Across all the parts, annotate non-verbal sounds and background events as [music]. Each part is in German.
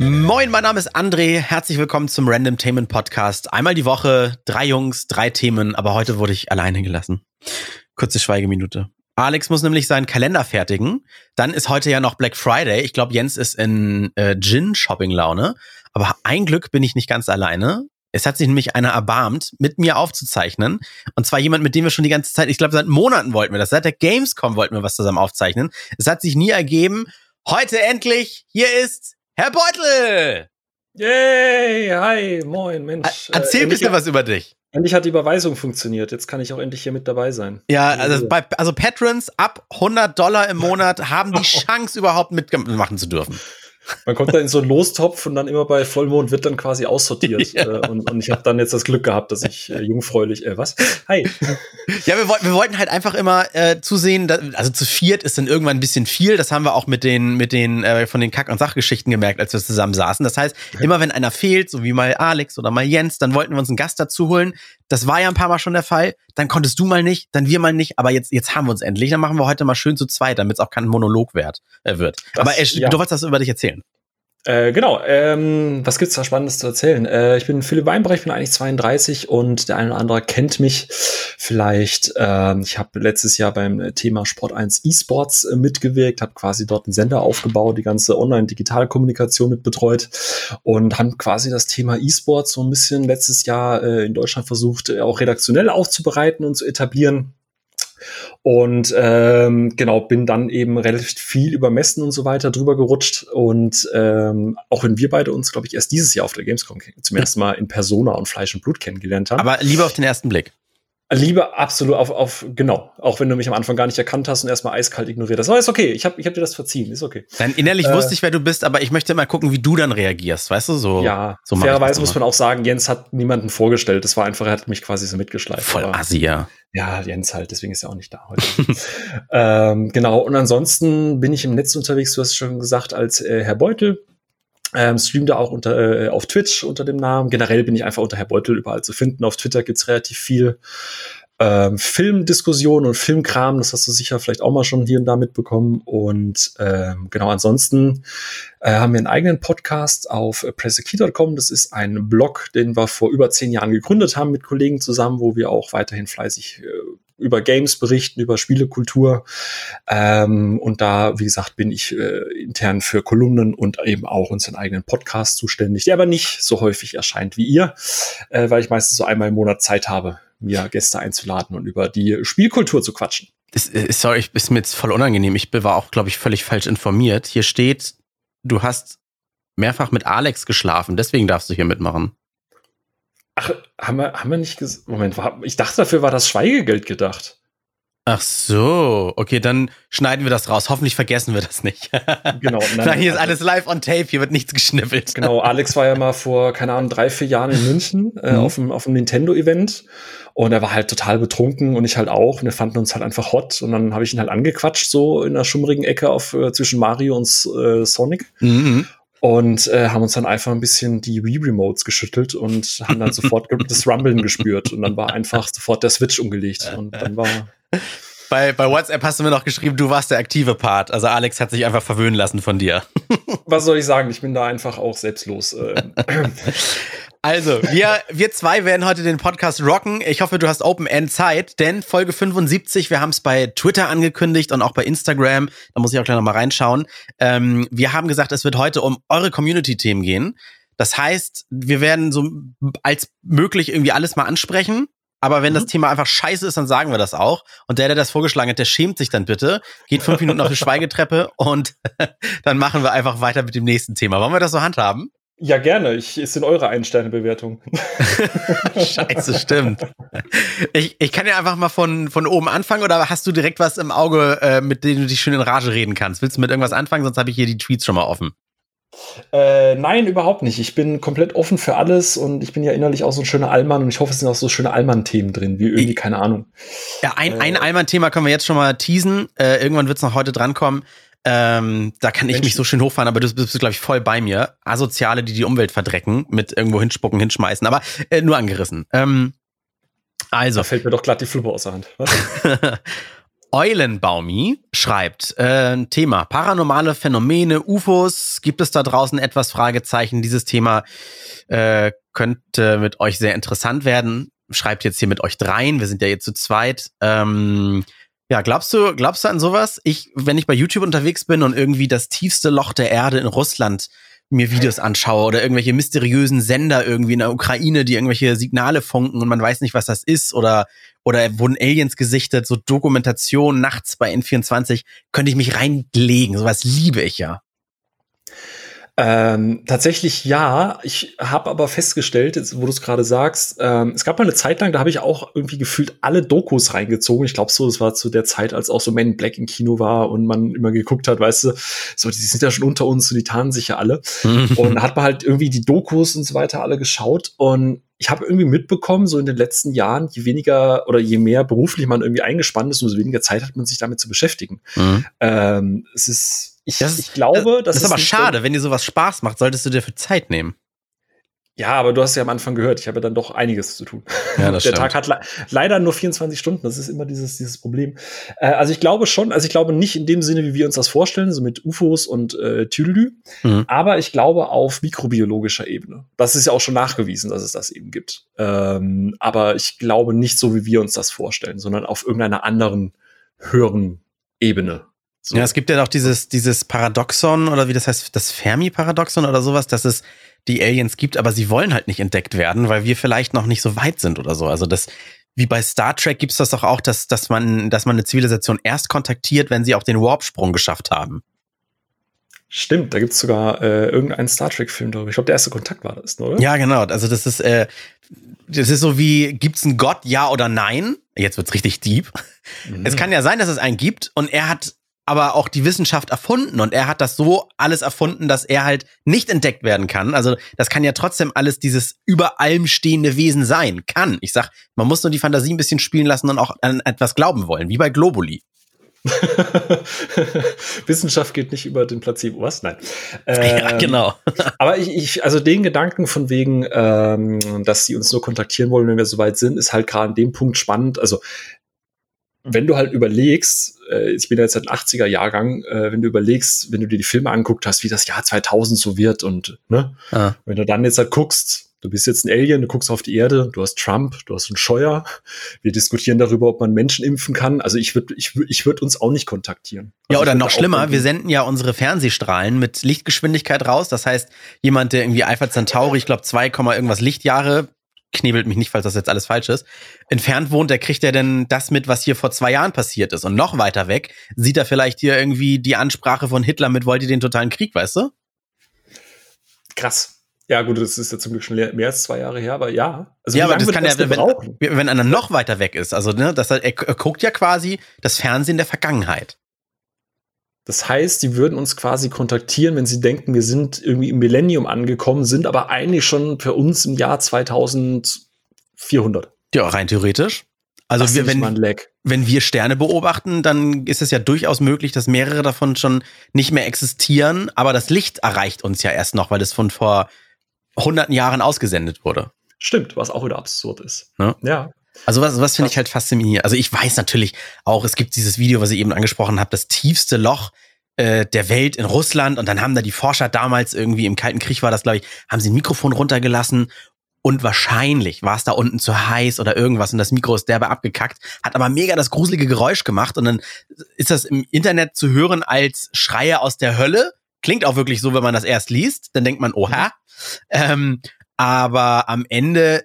Moin, mein Name ist André. Herzlich willkommen zum Random Tainment Podcast. Einmal die Woche, drei Jungs, drei Themen, aber heute wurde ich alleine gelassen. Kurze Schweigeminute. Alex muss nämlich seinen Kalender fertigen. Dann ist heute ja noch Black Friday. Ich glaube, Jens ist in äh, Gin-Shopping-Laune. Aber ein Glück bin ich nicht ganz alleine. Es hat sich nämlich einer erbarmt, mit mir aufzuzeichnen. Und zwar jemand, mit dem wir schon die ganze Zeit, ich glaube, seit Monaten wollten wir das. Seit der Gamescom wollten wir was zusammen aufzeichnen. Es hat sich nie ergeben. Heute endlich, hier ist Herr Beutel! Yay, hi, moin, Mensch. Erzähl ein bisschen was über dich. Endlich hat die Überweisung funktioniert. Jetzt kann ich auch endlich hier mit dabei sein. Ja, also, bei, also Patrons ab 100 Dollar im Monat haben die [laughs] Chance überhaupt mitmachen zu dürfen. Man kommt da in so einen Lostopf und dann immer bei Vollmond wird dann quasi aussortiert. [laughs] ja. Äh, und, und, ich habe dann jetzt das Glück gehabt, dass ich äh, jungfräulich, äh, was? Hi. Ja, wir, wollten, wir wollten halt einfach immer äh, zusehen, dass, also zu viert ist dann irgendwann ein bisschen viel. Das haben wir auch mit den, mit den, äh, von den Kack- und Sachgeschichten gemerkt, als wir zusammen saßen. Das heißt, immer wenn einer fehlt, so wie mal Alex oder mal Jens, dann wollten wir uns einen Gast dazu holen. Das war ja ein paar Mal schon der Fall. Dann konntest du mal nicht, dann wir mal nicht. Aber jetzt, jetzt haben wir uns endlich. Dann machen wir heute mal schön zu zweit, damit es auch kein Monolog wert, äh, wird. Das, aber äh, ja. du wolltest das über dich erzählen. Äh, genau, ähm, was gibt's da Spannendes zu erzählen? Äh, ich bin Philipp Weinbrecht, bin eigentlich 32 und der eine oder andere kennt mich vielleicht. Ähm, ich habe letztes Jahr beim Thema Sport 1 eSports äh, mitgewirkt, habe quasi dort einen Sender aufgebaut, die ganze Online-Digitalkommunikation mit betreut und haben quasi das Thema eSports so ein bisschen letztes Jahr äh, in Deutschland versucht, äh, auch redaktionell aufzubereiten und zu etablieren. Und ähm, genau, bin dann eben relativ viel über Messen und so weiter drüber gerutscht. Und ähm, auch wenn wir beide uns, glaube ich, erst dieses Jahr auf der Gamescom zum ersten Mal in Persona und Fleisch und Blut kennengelernt haben. Aber lieber auf den ersten Blick. Liebe absolut auf, auf, genau. Auch wenn du mich am Anfang gar nicht erkannt hast und erstmal eiskalt ignoriert hast. Aber ist okay. Ich habe ich hab dir das verziehen. Ist okay. Dann innerlich äh, wusste ich, wer du bist, aber ich möchte mal gucken, wie du dann reagierst. Weißt du, so. Ja, so fairerweise muss man auch sagen, Jens hat niemanden vorgestellt. Das war einfach, er hat mich quasi so mitgeschleift. Voll Assi, ja. Ja, Jens halt. Deswegen ist er auch nicht da heute. [laughs] ähm, genau. Und ansonsten bin ich im Netz unterwegs. Du hast schon gesagt, als äh, Herr Beutel. Ähm, stream da auch unter, äh, auf Twitch unter dem Namen. Generell bin ich einfach unter Herr Beutel überall zu finden. Auf Twitter gibt's relativ viel ähm, Filmdiskussionen und Filmkram. Das hast du sicher vielleicht auch mal schon hier und da mitbekommen. Und ähm, genau, ansonsten äh, haben wir einen eigenen Podcast auf pressekey.com. Das ist ein Blog, den wir vor über zehn Jahren gegründet haben mit Kollegen zusammen, wo wir auch weiterhin fleißig äh, über Games berichten, über Spielekultur. Ähm, und da, wie gesagt, bin ich äh, intern für Kolumnen und eben auch unseren eigenen Podcast zuständig, der aber nicht so häufig erscheint wie ihr, äh, weil ich meistens so einmal im Monat Zeit habe, mir Gäste einzuladen und über die Spielkultur zu quatschen. Äh, sorry, ich bin mir jetzt voll unangenehm. Ich war auch, glaube ich, völlig falsch informiert. Hier steht, du hast mehrfach mit Alex geschlafen, deswegen darfst du hier mitmachen. Ach, haben wir, haben wir nicht gesagt. Moment, ich dachte, dafür war das Schweigegeld gedacht. Ach so, okay, dann schneiden wir das raus. Hoffentlich vergessen wir das nicht. [laughs] Genau. Nein, nein hier ist alles live on tape, hier wird nichts geschnippelt. Genau, Alex war ja mal vor, keine Ahnung, drei, vier Jahren in München äh, mhm. auf, dem, auf dem Nintendo-Event und er war halt total betrunken und ich halt auch. Und wir fanden uns halt einfach hot und dann habe ich ihn halt angequatscht, so in einer schummrigen Ecke auf, äh, zwischen Mario und äh, Sonic. Mhm und äh, haben uns dann einfach ein bisschen die Wii-Remotes geschüttelt und haben dann sofort [laughs] das Rumblen gespürt. Und dann war einfach sofort der Switch umgelegt. [laughs] Und dann war [laughs] bei, bei WhatsApp hast du mir noch geschrieben, du warst der aktive Part. Also Alex hat sich einfach verwöhnen lassen von dir. [laughs] Was soll ich sagen? Ich bin da einfach auch selbstlos. Äh. [laughs] Also, wir, wir zwei werden heute den Podcast rocken. Ich hoffe, du hast Open End Zeit, denn Folge 75, wir haben es bei Twitter angekündigt und auch bei Instagram. Da muss ich auch gleich nochmal reinschauen. Ähm, wir haben gesagt, es wird heute um eure Community-Themen gehen. Das heißt, wir werden so als möglich irgendwie alles mal ansprechen. Aber wenn mhm. das Thema einfach scheiße ist, dann sagen wir das auch. Und der, der das vorgeschlagen hat, der schämt sich dann bitte, geht fünf Minuten auf die Schweigetreppe und [laughs] dann machen wir einfach weiter mit dem nächsten Thema. Wollen wir das so handhaben? Ja, gerne. Ich, ist in eurer Ein-Sterne-Bewertung. [laughs] [laughs] Scheiße, stimmt. Ich, ich kann ja einfach mal von, von oben anfangen oder hast du direkt was im Auge, äh, mit dem du dich schön in Rage reden kannst? Willst du mit irgendwas anfangen? Sonst habe ich hier die Tweets schon mal offen. Äh, nein, überhaupt nicht. Ich bin komplett offen für alles und ich bin ja innerlich auch so ein schöner Allmann und ich hoffe, es sind auch so schöne Allmann-Themen drin, wie irgendwie, keine Ahnung. Ja, ein, äh, ein Allmann-Thema können wir jetzt schon mal teasen. Äh, irgendwann wird es noch heute drankommen. Ähm, da kann ich Menschen. mich so schön hochfahren, aber du bist, glaube ich, voll bei mir. Asoziale, die die Umwelt verdrecken, mit irgendwo hinspucken, hinschmeißen, aber äh, nur angerissen. Ähm, also. Da fällt mir doch glatt die Fluppe aus der Hand. [laughs] Eulenbaumi schreibt, äh, Thema paranormale Phänomene, UFOs, gibt es da draußen etwas Fragezeichen? Dieses Thema äh, könnte mit euch sehr interessant werden. Schreibt jetzt hier mit euch dreien, wir sind ja jetzt zu zweit. Ähm, ja, glaubst du, glaubst du an sowas? Ich, wenn ich bei YouTube unterwegs bin und irgendwie das tiefste Loch der Erde in Russland mir Videos anschaue oder irgendwelche mysteriösen Sender irgendwie in der Ukraine, die irgendwelche Signale funken und man weiß nicht, was das ist oder oder wurden Aliens gesichtet, so Dokumentation nachts bei N24, könnte ich mich reinlegen. Sowas liebe ich ja. Ähm, tatsächlich ja. Ich habe aber festgestellt, jetzt, wo du es gerade sagst, ähm, es gab mal eine Zeit lang, da habe ich auch irgendwie gefühlt alle Dokus reingezogen. Ich glaube so, das war zu der Zeit, als auch so Men in Black im Kino war und man immer geguckt hat, weißt du, so die sind ja schon unter uns und die tarnen sich ja alle. [laughs] und hat man halt irgendwie die Dokus und so weiter alle geschaut und ich habe irgendwie mitbekommen, so in den letzten Jahren, je weniger oder je mehr beruflich man irgendwie eingespannt ist, umso weniger Zeit hat man sich damit zu beschäftigen. Mhm. Ähm, es ist ich, das, ich glaube, das, das ist aber schade. Wenn dir sowas Spaß macht, solltest du dir für Zeit nehmen. Ja, aber du hast ja am Anfang gehört, ich habe ja dann doch einiges zu tun. Ja, das [laughs] Der stimmt. Tag hat le leider nur 24 Stunden, das ist immer dieses, dieses Problem. Äh, also ich glaube schon, also ich glaube nicht in dem Sinne, wie wir uns das vorstellen, so mit UFOs und äh, Tüdelü, mhm. aber ich glaube auf mikrobiologischer Ebene. Das ist ja auch schon nachgewiesen, dass es das eben gibt. Ähm, aber ich glaube nicht so, wie wir uns das vorstellen, sondern auf irgendeiner anderen höheren Ebene. So. Ja, es gibt ja auch dieses, dieses Paradoxon oder wie das heißt, das Fermi-Paradoxon oder sowas, dass es die Aliens gibt, aber sie wollen halt nicht entdeckt werden, weil wir vielleicht noch nicht so weit sind oder so. Also das, wie bei Star Trek gibt's das doch auch, dass, dass man, dass man eine Zivilisation erst kontaktiert, wenn sie auch den Warp-Sprung geschafft haben. Stimmt, da gibt's sogar äh, irgendeinen Star Trek-Film darüber. Ich glaube, der erste Kontakt war das, oder? Ja, genau. Also das ist, äh, das ist so wie, gibt's einen Gott, ja oder nein? Jetzt wird's richtig deep. Mhm. Es kann ja sein, dass es einen gibt und er hat aber auch die Wissenschaft erfunden und er hat das so alles erfunden, dass er halt nicht entdeckt werden kann. Also das kann ja trotzdem alles dieses über allem stehende Wesen sein. Kann. Ich sag, man muss nur die Fantasie ein bisschen spielen lassen und auch an etwas glauben wollen, wie bei Globuli. [laughs] Wissenschaft geht nicht über den Placebo. Was? Nein. [laughs] Ähm, ja, genau. [laughs] aber ich, ich, also den Gedanken von wegen, ähm, dass sie uns nur kontaktieren wollen, wenn wir soweit sind, ist halt gerade an dem Punkt spannend. Also wenn du halt überlegst, äh, ich bin ja jetzt ein 80er Jahrgang, äh, wenn du überlegst, wenn du dir die Filme anguckt hast, wie das Jahr 2000 so wird und ne, ah. wenn du dann jetzt halt guckst, du bist jetzt ein Alien, du guckst auf die Erde, du hast Trump, du hast einen Scheuer, wir diskutieren darüber, ob man Menschen impfen kann. Also ich würde ich, ich würde uns auch nicht kontaktieren. Also ja, oder noch schlimmer, wir senden ja unsere Fernsehstrahlen mit Lichtgeschwindigkeit raus. Das heißt, jemand, der irgendwie Alpha Centauri, ich glaube 2, irgendwas Lichtjahre knebelt mich nicht, falls das jetzt alles falsch ist, entfernt wohnt, der kriegt ja denn das mit, was hier vor zwei Jahren passiert ist. Und noch weiter weg sieht er vielleicht hier irgendwie die Ansprache von Hitler mit, wollt ihr den totalen Krieg, weißt du? Krass. Ja, gut, das ist ja zum Glück schon mehr als zwei Jahre her, aber ja. Also ja, aber das kann ja, wenn, wenn einer noch weiter weg ist, also ne, das, er, er guckt ja quasi das Fernsehen der Vergangenheit. Das heißt, die würden uns quasi kontaktieren, wenn sie denken, wir sind irgendwie im Millennium angekommen, sind aber eigentlich schon für uns im Jahr 2400. Ja, rein theoretisch. Also wir, wenn, wenn wir Sterne beobachten, dann ist es ja durchaus möglich, dass mehrere davon schon nicht mehr existieren, aber das Licht erreicht uns ja erst noch, weil es von vor hunderten Jahren ausgesendet wurde. Stimmt, was auch wieder absurd ist. Ja. ja. Also was, was finde ich halt faszinierend. Also ich weiß natürlich auch, es gibt dieses Video, was ich eben angesprochen habe, das tiefste Loch äh, der Welt in Russland. Und dann haben da die Forscher damals irgendwie im Kalten Krieg war das, glaube ich, haben sie ein Mikrofon runtergelassen und wahrscheinlich war es da unten zu heiß oder irgendwas und das Mikro ist derbe abgekackt, hat aber mega das gruselige Geräusch gemacht und dann ist das im Internet zu hören als Schreie aus der Hölle. Klingt auch wirklich so, wenn man das erst liest, dann denkt man, oha. Ähm, aber am Ende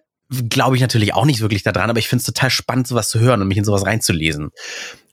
glaube ich natürlich auch nicht wirklich daran, aber ich finde es total spannend, sowas zu hören und mich in sowas reinzulesen.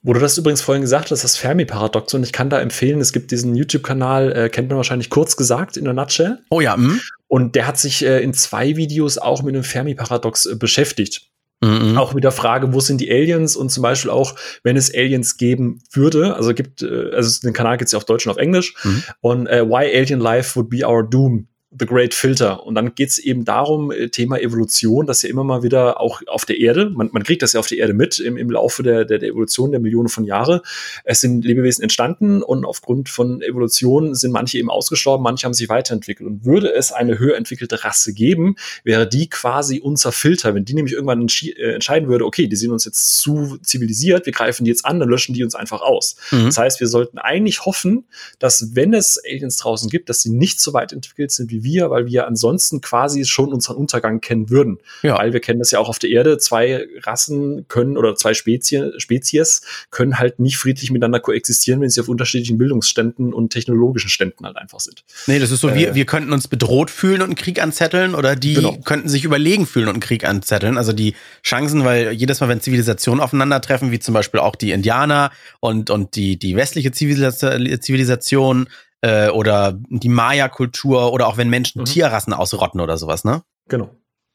Wo du das übrigens vorhin gesagt hast, das Fermi-Paradoxon, ich kann da empfehlen, es gibt diesen YouTube-Kanal, äh, kennt man wahrscheinlich kurz gesagt, in der Nutshell. Oh ja, mh. Und der hat sich äh, in zwei Videos auch mit dem Fermi-Paradox äh, beschäftigt. Mhm. Auch mit der Frage, wo sind die Aliens und zum Beispiel auch, wenn es Aliens geben würde, also gibt, äh, also den Kanal gibt es ja auf Deutsch und auf Englisch, mhm. und äh, Why Alien Life Would Be Our Doom The Great Filter. Und dann geht es eben darum, äh, Thema Evolution, dass ja immer mal wieder auch auf der Erde, man, man kriegt das ja auf der Erde mit im, im Laufe der, der, der Evolution der Millionen von Jahren. Es sind Lebewesen entstanden und aufgrund von Evolution sind manche eben ausgestorben, manche haben sich weiterentwickelt. Und würde es eine höher entwickelte Rasse geben, wäre die quasi unser Filter. Wenn die nämlich irgendwann äh, entscheiden würde, okay, die sind uns jetzt zu zivilisiert, wir greifen die jetzt an, dann löschen die uns einfach aus. Mhm. Das heißt, wir sollten eigentlich hoffen, dass wenn es Aliens draußen gibt, dass sie nicht so weit entwickelt sind wie wir, weil wir ansonsten quasi schon unseren Untergang kennen würden. Ja. Weil wir kennen das ja auch auf der Erde, zwei Rassen können oder zwei Spezies, Spezies können halt nicht friedlich miteinander koexistieren, wenn sie auf unterschiedlichen Bildungsständen und technologischen Ständen halt einfach sind. Nee, das ist so, äh, wir, wir könnten uns bedroht fühlen und einen Krieg anzetteln oder die genau. könnten sich überlegen fühlen und einen Krieg anzetteln. Also die Chancen, weil jedes Mal, wenn Zivilisationen aufeinandertreffen, wie zum Beispiel auch die Indianer und, und die, die westliche Zivilisation, äh, oder die Maya-Kultur oder auch wenn Menschen mhm. Tierrassen ausrotten oder sowas, ne? Genau.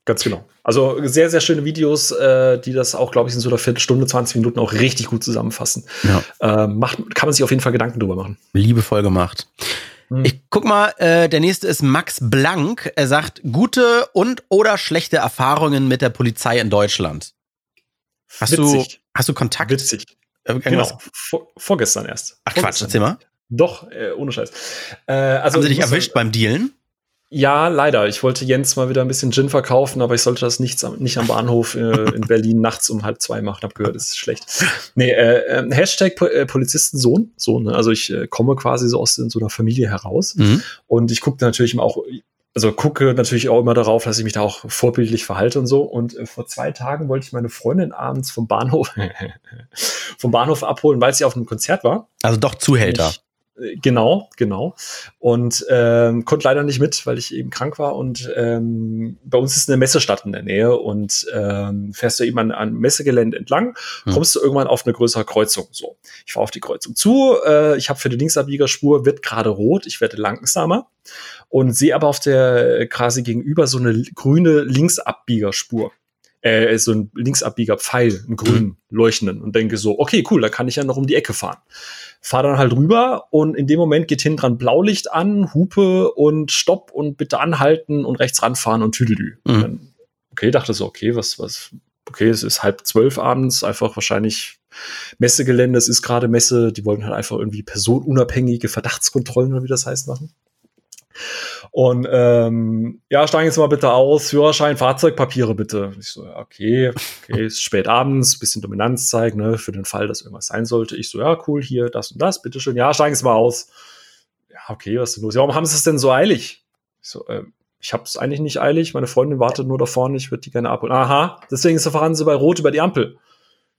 Ganz genau. Also sehr, sehr schöne Videos, äh, die das auch, glaube ich, in so einer Viertelstunde, 20 Minuten auch richtig gut zusammenfassen. Ja. Äh, macht, kann man sich auf jeden Fall Gedanken drüber machen. Liebevoll gemacht. Mhm. Ich guck mal, äh, der nächste ist Max Blank. Er sagt, gute und oder schlechte Erfahrungen mit der Polizei in Deutschland. Hast Witzig. du, hast du Kontakt? Witzig. Genau, vor, vorgestern erst. Ach vorgestern. Quatsch, erzähl mal. Doch, äh, ohne Scheiß. Äh, also, Haben sie dich erwischt sagen, beim Dealen? Ja, leider. Ich wollte Jens mal wieder ein bisschen Gin verkaufen, aber ich sollte das nicht, nicht am Bahnhof äh, [laughs] in Berlin nachts um halb zwei machen. Hab gehört, das ist schlecht. Nee, äh, äh, Hashtag po äh, Polizistensohn. So, ne? Also ich äh, komme quasi so aus so einer Familie heraus. Mhm. Und ich gucke natürlich auch, also gucke natürlich auch immer darauf, dass ich mich da auch vorbildlich verhalte und so. Und äh, vor zwei Tagen wollte ich meine Freundin abends vom Bahnhof, [laughs] vom Bahnhof abholen, weil sie auf einem Konzert war. Also doch Zuhälter. Ich, Genau, genau. Und ähm, konnte leider nicht mit, weil ich eben krank war. Und ähm, bei uns ist eine Messestadt in der Nähe und ähm, fährst du eben an, an Messegelände entlang, hm. kommst du irgendwann auf eine größere Kreuzung. So, ich fahre auf die Kreuzung zu. Äh, ich habe für die Linksabbiegerspur wird gerade rot. Ich werde langsamer und sehe aber auf der quasi gegenüber so eine grüne Linksabbiegerspur äh, so ein Linksabbieger-Pfeil, einen grünen, mhm. leuchtenden und denke so, okay, cool, da kann ich ja noch um die Ecke fahren. Fahr dann halt rüber und in dem Moment geht hinten dran Blaulicht an, Hupe und Stopp und bitte anhalten und rechts ranfahren und Tüdelü. Mhm. okay, dachte so, okay, was, was, okay, es ist halb zwölf abends, einfach wahrscheinlich Messegelände, es ist gerade Messe, die wollen halt einfach irgendwie personenunabhängige Verdachtskontrollen oder wie das heißt machen. Und ähm, ja, steigen jetzt mal bitte aus, Führerschein, Fahrzeugpapiere bitte. Ich so, ja, okay, okay, ist spät abends, bisschen Dominanz zeigen, ne, für den Fall, dass irgendwas sein sollte. Ich so, ja, cool, hier, das und das, bitteschön. Ja, steigen Sie mal aus. Ja, okay, was ist denn los? Warum haben Sie es denn so eilig? Ich so, äh, ich habe es eigentlich nicht eilig, meine Freundin wartet nur da vorne, ich würde die gerne abholen. Aha, deswegen fahren Sie bei Rot über die Ampel.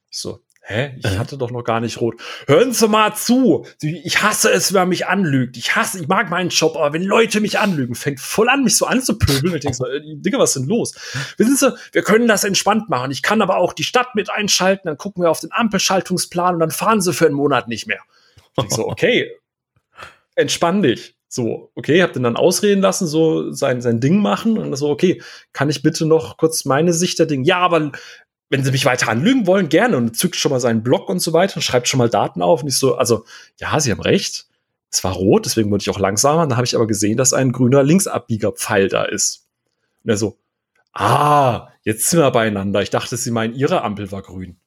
Ich so, Hä? Ich hatte doch noch gar nicht rot. Hören Sie mal zu. Ich hasse es, wenn man mich anlügt. Ich hasse, ich mag meinen Job, aber wenn Leute mich anlügen, fängt voll an, mich so anzupöbeln. Ich denke so, äh, Digga, was ist denn los? Wissen Sie, wir können das entspannt machen. Ich kann aber auch die Stadt mit einschalten, dann gucken wir auf den Ampelschaltungsplan und dann fahren Sie für einen Monat nicht mehr. Ich so, okay, entspann dich. So, okay, hab den dann ausreden lassen, so sein, sein Ding machen und so, okay, kann ich bitte noch kurz meine Sicht der Dinge? Ja, aber wenn sie mich weiter anlügen wollen, gerne und zückt schon mal seinen Blog und so weiter und schreibt schon mal Daten auf und ich so, also, ja, sie haben recht. Es war rot, deswegen wurde ich auch langsamer. Da habe ich aber gesehen, dass ein grüner Linksabbiegerpfeil da ist. Und er so, ah, jetzt sind wir beieinander. Ich dachte, sie meinen, ihre Ampel war grün.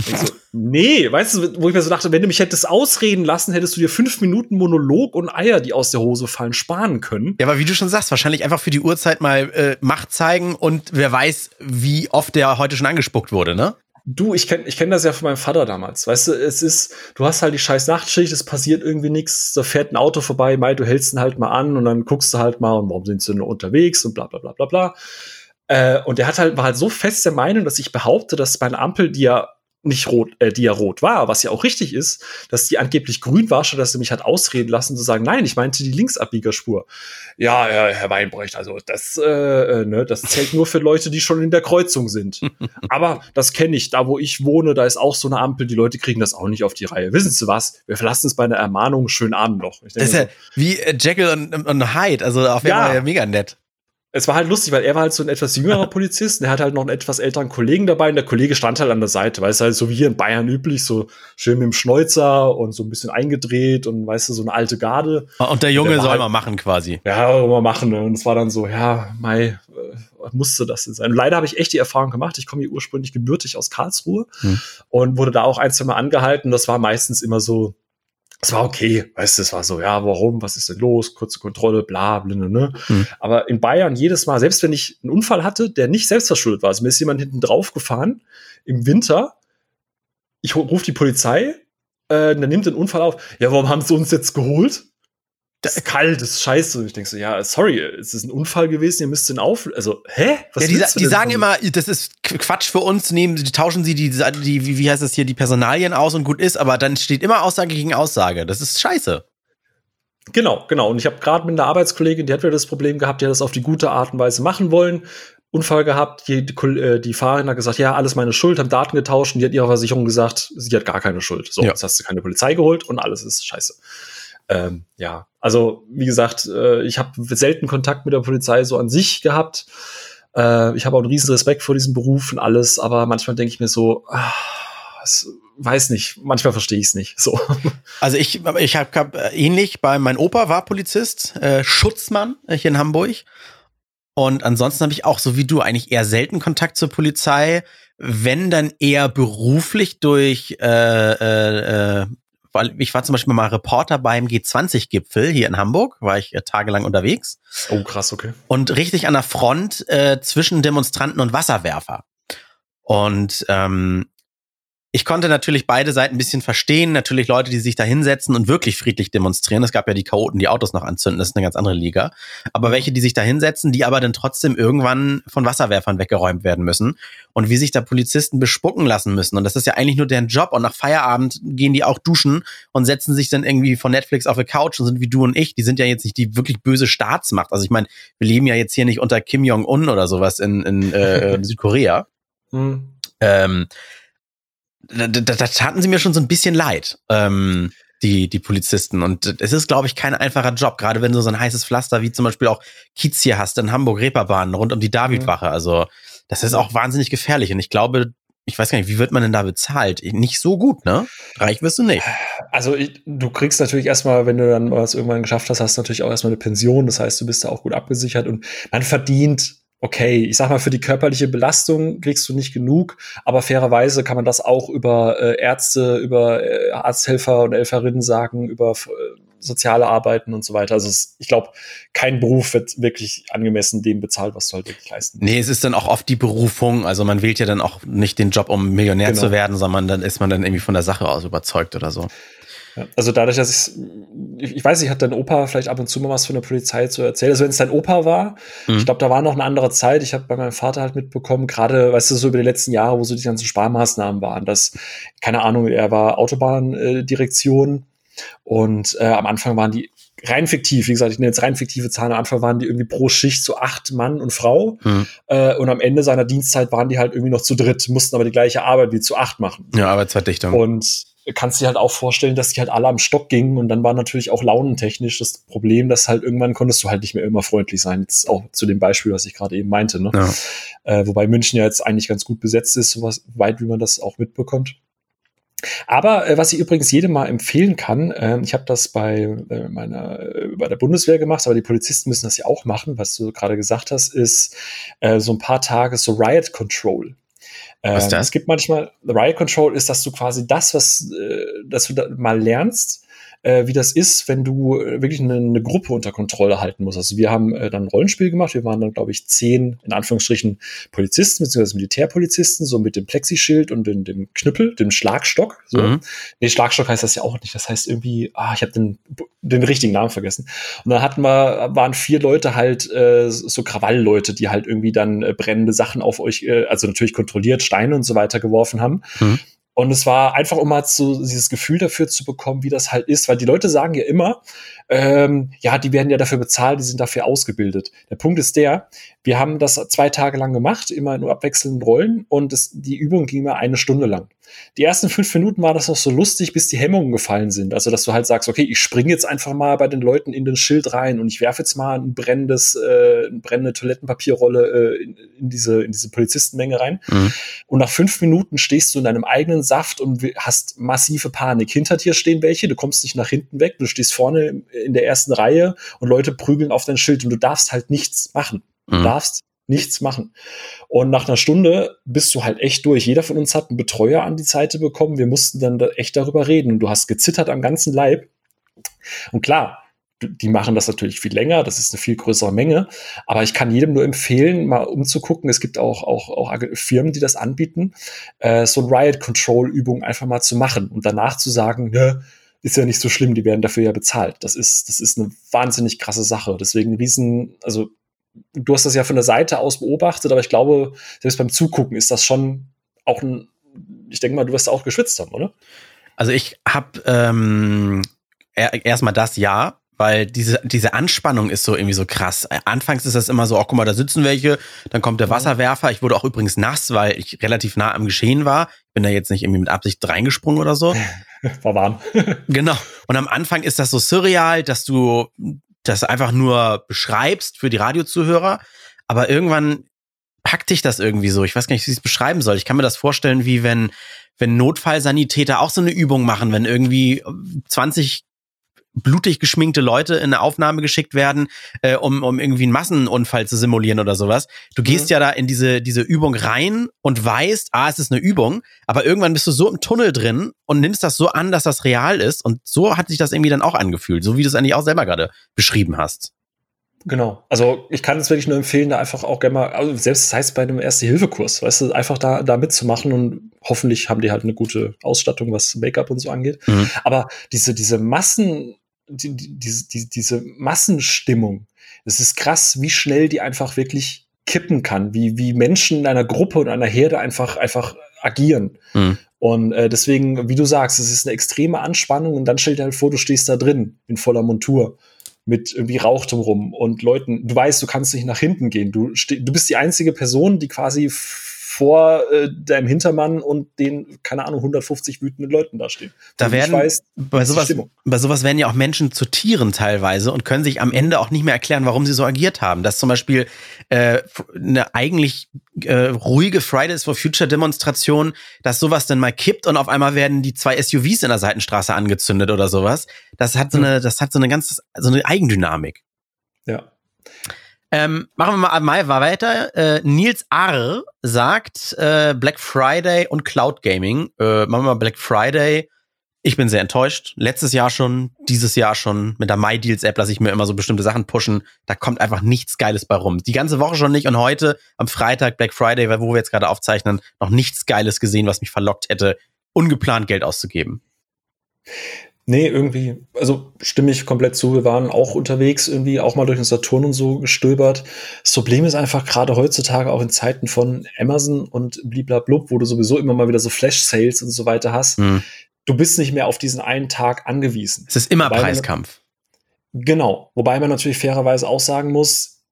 So, nee, weißt du, wo ich mir so dachte, wenn du mich hättest ausreden lassen, hättest du dir fünf Minuten Monolog und Eier, die aus der Hose fallen, sparen können. Ja, aber wie du schon sagst, wahrscheinlich einfach für die Uhrzeit mal äh, Macht zeigen und wer weiß, wie oft der heute schon angespuckt wurde, ne? Du, ich kenne ich kenn das ja von meinem Vater damals. Weißt du, es ist, du hast halt die scheiß Nachtschicht, es passiert irgendwie nichts, da fährt ein Auto vorbei, Mai, du hältst ihn halt mal an und dann guckst du halt mal und warum sind sie denn unterwegs und bla bla bla bla bla. Äh, und der hat halt, war halt so fest der Meinung, dass ich behaupte, dass meine Ampel, die ja nicht rot, äh, die ja rot war, was ja auch richtig ist, dass die angeblich grün war, schon dass sie mich hat ausreden lassen zu sagen, nein, ich meinte die Linksabbiegerspur. Ja, ja, Herr Weinbrecht, also das, äh, äh, ne, das zählt nur für Leute, die schon in der Kreuzung sind. [laughs] Aber das kenne ich, da wo ich wohne, da ist auch so eine Ampel, die Leute kriegen das auch nicht auf die Reihe. Wissen Sie was? Wir verlassen es bei einer Ermahnung, schönen Abend noch. das ist ja so, wie äh, Jekyll und, und Hyde, also auf jeden Fall ja. mega nett. Es war halt lustig, weil er war halt so ein etwas jüngerer [laughs] Polizist, und er hat halt noch einen etwas älteren Kollegen dabei und der Kollege stand halt an der Seite, weil es halt so wie hier in Bayern üblich, so schön mit dem Schnäuzer und so ein bisschen eingedreht und weißt du, so eine alte Garde. Und der Junge der soll halt, mal machen quasi. Ja, mal machen. Ne? Und es war dann so, ja, Mai, äh, musste das sein. Und leider habe ich echt die Erfahrung gemacht. Ich komme hier ursprünglich gebürtig aus Karlsruhe hm. und wurde da auch ein, zwei Mal angehalten. Das war meistens immer so, es war okay, weißt du, es war so, ja, warum, was ist denn los, kurze Kontrolle, bla, blinde, ne? Hm. Aber in Bayern jedes Mal, selbst wenn ich einen Unfall hatte, der nicht selbstverschuldet war, also mir ist jemand hinten drauf gefahren im Winter, ich rufe die Polizei, äh, dann nimmt den Unfall auf, ja, warum haben sie uns jetzt geholt? Das ist kalt, das ist scheiße. Und ich denke so, ja, sorry, es ist ein Unfall gewesen, ihr müsst den auf. Also, hä? Was ja, die, die sagen immer, das ist Quatsch für uns, nehmen, die tauschen sie die, die, wie, wie heißt das hier, die Personalien aus und gut ist, aber dann steht immer Aussage gegen Aussage. Das ist scheiße. Genau, genau. Und ich habe gerade mit einer Arbeitskollegin, die hat wieder das Problem gehabt, die hat das auf die gute Art und Weise machen wollen. Unfall gehabt, die, die, äh, die Fahrerin hat gesagt, ja, alles meine Schuld, haben Daten getauscht und die hat ihrer Versicherung gesagt, sie hat gar keine Schuld. So, ja. jetzt hast du keine Polizei geholt und alles ist scheiße. Ähm, ja, also wie gesagt, äh, ich habe selten Kontakt mit der Polizei so an sich gehabt. Äh, ich habe auch einen riesen Respekt vor diesem Beruf und alles, aber manchmal denke ich mir so, ah, weiß nicht, manchmal verstehe ich es nicht. So. [laughs] Also ich, ich habe hab äh, ähnlich, bei mein Opa war Polizist, äh, Schutzmann hier in Hamburg. Und ansonsten habe ich auch, so wie du, eigentlich eher selten Kontakt zur Polizei, wenn dann eher beruflich durch äh, äh, äh weil ich war zum Beispiel mal Reporter beim G20-Gipfel hier in Hamburg, war ich äh, tagelang unterwegs. Oh, krass, okay. Und richtig an der Front äh, zwischen Demonstranten und Wasserwerfer. Und ähm, ich konnte natürlich beide Seiten ein bisschen verstehen. Natürlich Leute, die sich da hinsetzen und wirklich friedlich demonstrieren. Es gab ja die Chaoten, die Autos noch anzünden. Das ist eine ganz andere Liga. Aber welche, die sich da hinsetzen, die aber dann trotzdem irgendwann von Wasserwerfern weggeräumt werden müssen. Und wie sich da Polizisten bespucken lassen müssen. Und das ist ja eigentlich nur deren Job. Und nach Feierabend gehen die auch duschen und setzen sich dann irgendwie von Netflix auf eine Couch und sind wie du und ich. Die sind ja jetzt nicht die wirklich böse Staatsmacht. Also ich meine, wir leben ja jetzt hier nicht unter Kim Jong-un oder sowas in, in äh, [laughs] Südkorea. Mhm. Ähm, da, da, da taten sie mir schon so ein bisschen leid. Ähm, die, die Polizisten. Und es ist, glaube ich, kein einfacher Job, gerade wenn du so ein heißes Pflaster wie zum Beispiel auch Kiez hier hast in Hamburg, Reeperbahn, rund um die Davidwache. Also, das ist auch wahnsinnig gefährlich. Und ich glaube, ich weiß gar nicht, wie wird man denn da bezahlt? Nicht so gut, ne? Reich wirst du nicht. Also ich, du kriegst natürlich erstmal, wenn du dann was irgendwann geschafft hast, hast du natürlich auch erstmal eine Pension. Das heißt, du bist da auch gut abgesichert und man verdient okay, ich sag mal, für die körperliche Belastung kriegst du nicht genug, aber fairerweise kann man das auch über äh, Ärzte, über äh, Arzthelfer und Helferinnen sagen, über äh, soziale Arbeiten und so weiter. Also es, ich glaube, kein Beruf wird wirklich angemessen dem bezahlt, was du halt wirklich leisten. Nee, es ist dann auch oft die Berufung. Also man wählt ja dann auch nicht den Job, um Millionär genau. zu werden, sondern dann ist man dann irgendwie von der Sache aus überzeugt oder so. Also dadurch, dass ich, ich weiß, ich hatte dein Opa vielleicht ab und zu mal was von der Polizei zu erzählen. Also wenn es dein Opa war, mhm. ich glaube, da war noch eine andere Zeit. Ich habe bei meinem Vater halt mitbekommen, gerade, weißt du, so über die letzten Jahre, wo so die ganzen Sparmaßnahmen waren, dass, keine Ahnung, er war Autobahndirektion und äh, am Anfang waren die rein fiktiv, wie gesagt, ich nenne jetzt rein fiktive Zahlen, am Anfang waren die irgendwie pro Schicht so acht Mann und Frau mhm. äh, und am Ende seiner Dienstzeit waren die halt irgendwie noch zu dritt, mussten aber die gleiche Arbeit wie zu acht machen. Ja, Arbeitsverdichtung. Und kannst du dir halt auch vorstellen, dass die halt alle am Stock gingen und dann war natürlich auch launentechnisch das Problem, dass halt irgendwann konntest du halt nicht mehr immer freundlich sein. Jetzt auch zu dem Beispiel, was ich gerade eben meinte. Ne? Ja. Äh, wobei München ja jetzt eigentlich ganz gut besetzt ist, so was, weit wie man das auch mitbekommt. Aber äh, was ich übrigens jedem mal empfehlen kann, äh, ich habe das bei äh, meiner äh, bei der Bundeswehr gemacht, aber die Polizisten müssen das ja auch machen, was du gerade gesagt hast, ist äh, so ein paar Tage so Riot Control. Was ähm, das? Es gibt manchmal, Riot Control ist, dass du quasi das, was, äh, dass du da mal lernst, äh, wie das ist, wenn du äh, wirklich eine, eine, Gruppe unter Kontrolle halten musst. Also wir haben äh, dann ein Rollenspiel gemacht. Wir waren dann, glaube ich, zehn, in Anführungsstrichen, Polizisten bzw. Militärpolizisten, so mit dem Plexischild und dem, dem Knüppel, dem Schlagstock. So. Mhm. Nee, Schlagstock heißt das ja auch nicht. Das heißt irgendwie, ah, ich habe den, den richtigen Namen vergessen. Und dann hatten wir, waren vier Leute halt äh, so Krawallleute, die halt irgendwie dann äh, brennende Sachen auf euch, äh, also natürlich kontrolliert, Steine und so weiter geworfen haben. Mhm. Und es war einfach, um mal so dieses Gefühl dafür zu bekommen, wie das halt ist, weil die Leute sagen ja immer, ähm, ja, die werden ja dafür bezahlt, die sind dafür ausgebildet. Der Punkt ist der, wir haben das zwei Tage lang gemacht, immer in abwechselnden Rollen und das, die Übung ging mal eine Stunde lang. Die ersten fünf Minuten war das noch so lustig, bis die Hemmungen gefallen sind. Also, dass du halt sagst, okay, ich springe jetzt einfach mal bei den Leuten in den Schild rein und ich werfe jetzt mal ein brennendes, äh, eine brennende Toilettenpapierrolle äh, in, in, diese, in diese Polizistenmenge rein. Mhm. Und nach fünf Minuten stehst du in deinem eigenen Saft und hast massive Panik. Hinter dir stehen welche, du kommst nicht nach hinten weg, du stehst vorne in der ersten Reihe und Leute prügeln auf dein Schild und du darfst halt nichts machen. Du mhm. darfst nichts machen. Und nach einer Stunde bist du halt echt durch. Jeder von uns hat einen Betreuer an die Seite bekommen. Wir mussten dann da echt darüber reden. Und du hast gezittert am ganzen Leib. Und klar, die machen das natürlich viel länger, das ist eine viel größere Menge. Aber ich kann jedem nur empfehlen, mal umzugucken. Es gibt auch, auch, auch Firmen, die das anbieten, äh, so eine Riot-Control-Übung einfach mal zu machen und danach zu sagen, ne, ist ja nicht so schlimm, die werden dafür ja bezahlt. Das ist, das ist eine wahnsinnig krasse Sache. Deswegen riesen, also du hast das ja von der Seite aus beobachtet, aber ich glaube, selbst beim Zugucken ist das schon auch ein, ich denke mal, du wirst auch geschwitzt haben, oder? Also ich habe ähm, erstmal das ja, weil diese, diese Anspannung ist so irgendwie so krass. Anfangs ist das immer so, oh, guck mal, da sitzen welche, dann kommt der mhm. Wasserwerfer. Ich wurde auch übrigens nass, weil ich relativ nah am Geschehen war. Bin da jetzt nicht irgendwie mit Absicht reingesprungen oder so. [laughs] War warm. [laughs] genau. Und am Anfang ist das so surreal, dass du das einfach nur beschreibst für die Radiozuhörer, aber irgendwann packt dich das irgendwie so. Ich weiß gar nicht, wie ich es beschreiben soll. Ich kann mir das vorstellen, wie wenn, wenn Notfallsanitäter auch so eine Übung machen, wenn irgendwie 20 blutig geschminkte Leute in eine Aufnahme geschickt werden, äh, um, um irgendwie einen Massenunfall zu simulieren oder sowas. Du gehst mhm. ja da in diese, diese Übung rein und weißt, ah, es ist eine Übung, aber irgendwann bist du so im Tunnel drin und nimmst das so an, dass das real ist. Und so hat sich das irgendwie dann auch angefühlt, so wie du es eigentlich auch selber gerade beschrieben hast. Genau. Also ich kann es wirklich nur empfehlen, da einfach auch gerne mal, also selbst das heißt bei einem Erste-Hilfe-Kurs, weißt du, einfach da, da mitzumachen und hoffentlich haben die halt eine gute Ausstattung, was Make-up und so angeht. Mhm. Aber diese, diese Massen, die, die, die, diese Massenstimmung, es ist krass, wie schnell die einfach wirklich kippen kann, wie, wie Menschen in einer Gruppe und einer Herde einfach, einfach agieren. Mhm. Und äh, deswegen, wie du sagst, es ist eine extreme Anspannung und dann stell dir halt vor, du stehst da drin in voller Montur mit irgendwie Rauch drumrum und Leuten, du weißt, du kannst nicht nach hinten gehen. Du, du bist die einzige Person, die quasi vor äh, deinem Hintermann und den, keine Ahnung, 150 wütenden Leuten da stehen. Da werden, weiß, bei, sowas, bei sowas werden ja auch Menschen zu Tieren teilweise und können sich am Ende auch nicht mehr erklären, warum sie so agiert haben. Dass zum Beispiel äh, eine eigentlich äh, ruhige Fridays for Future Demonstration, dass sowas dann mal kippt und auf einmal werden die zwei SUVs in der Seitenstraße angezündet oder sowas. Das hat so eine, das hat so eine ganz, so eine Eigendynamik. Ja. Ähm, machen wir mal, mal weiter. Äh, Nils Arr sagt äh, Black Friday und Cloud Gaming. Äh, machen wir mal Black Friday. Ich bin sehr enttäuscht. Letztes Jahr schon, dieses Jahr schon. Mit der MyDeals-App lasse ich mir immer so bestimmte Sachen pushen. Da kommt einfach nichts Geiles bei rum. Die ganze Woche schon nicht und heute am Freitag Black Friday, wo wir jetzt gerade aufzeichnen, noch nichts Geiles gesehen, was mich verlockt hätte, ungeplant Geld auszugeben. Nee, irgendwie, also stimme ich komplett zu. Wir waren auch unterwegs, irgendwie auch mal durch den Saturn und so gestöbert. Das Problem ist einfach gerade heutzutage auch in Zeiten von Amazon und bliblablub, wo du sowieso immer mal wieder so Flash-Sales und so weiter hast. Mhm. Du bist nicht mehr auf diesen einen Tag angewiesen. Es ist immer Wobei Preiskampf. Man, genau. Wobei man natürlich fairerweise auch sagen muss,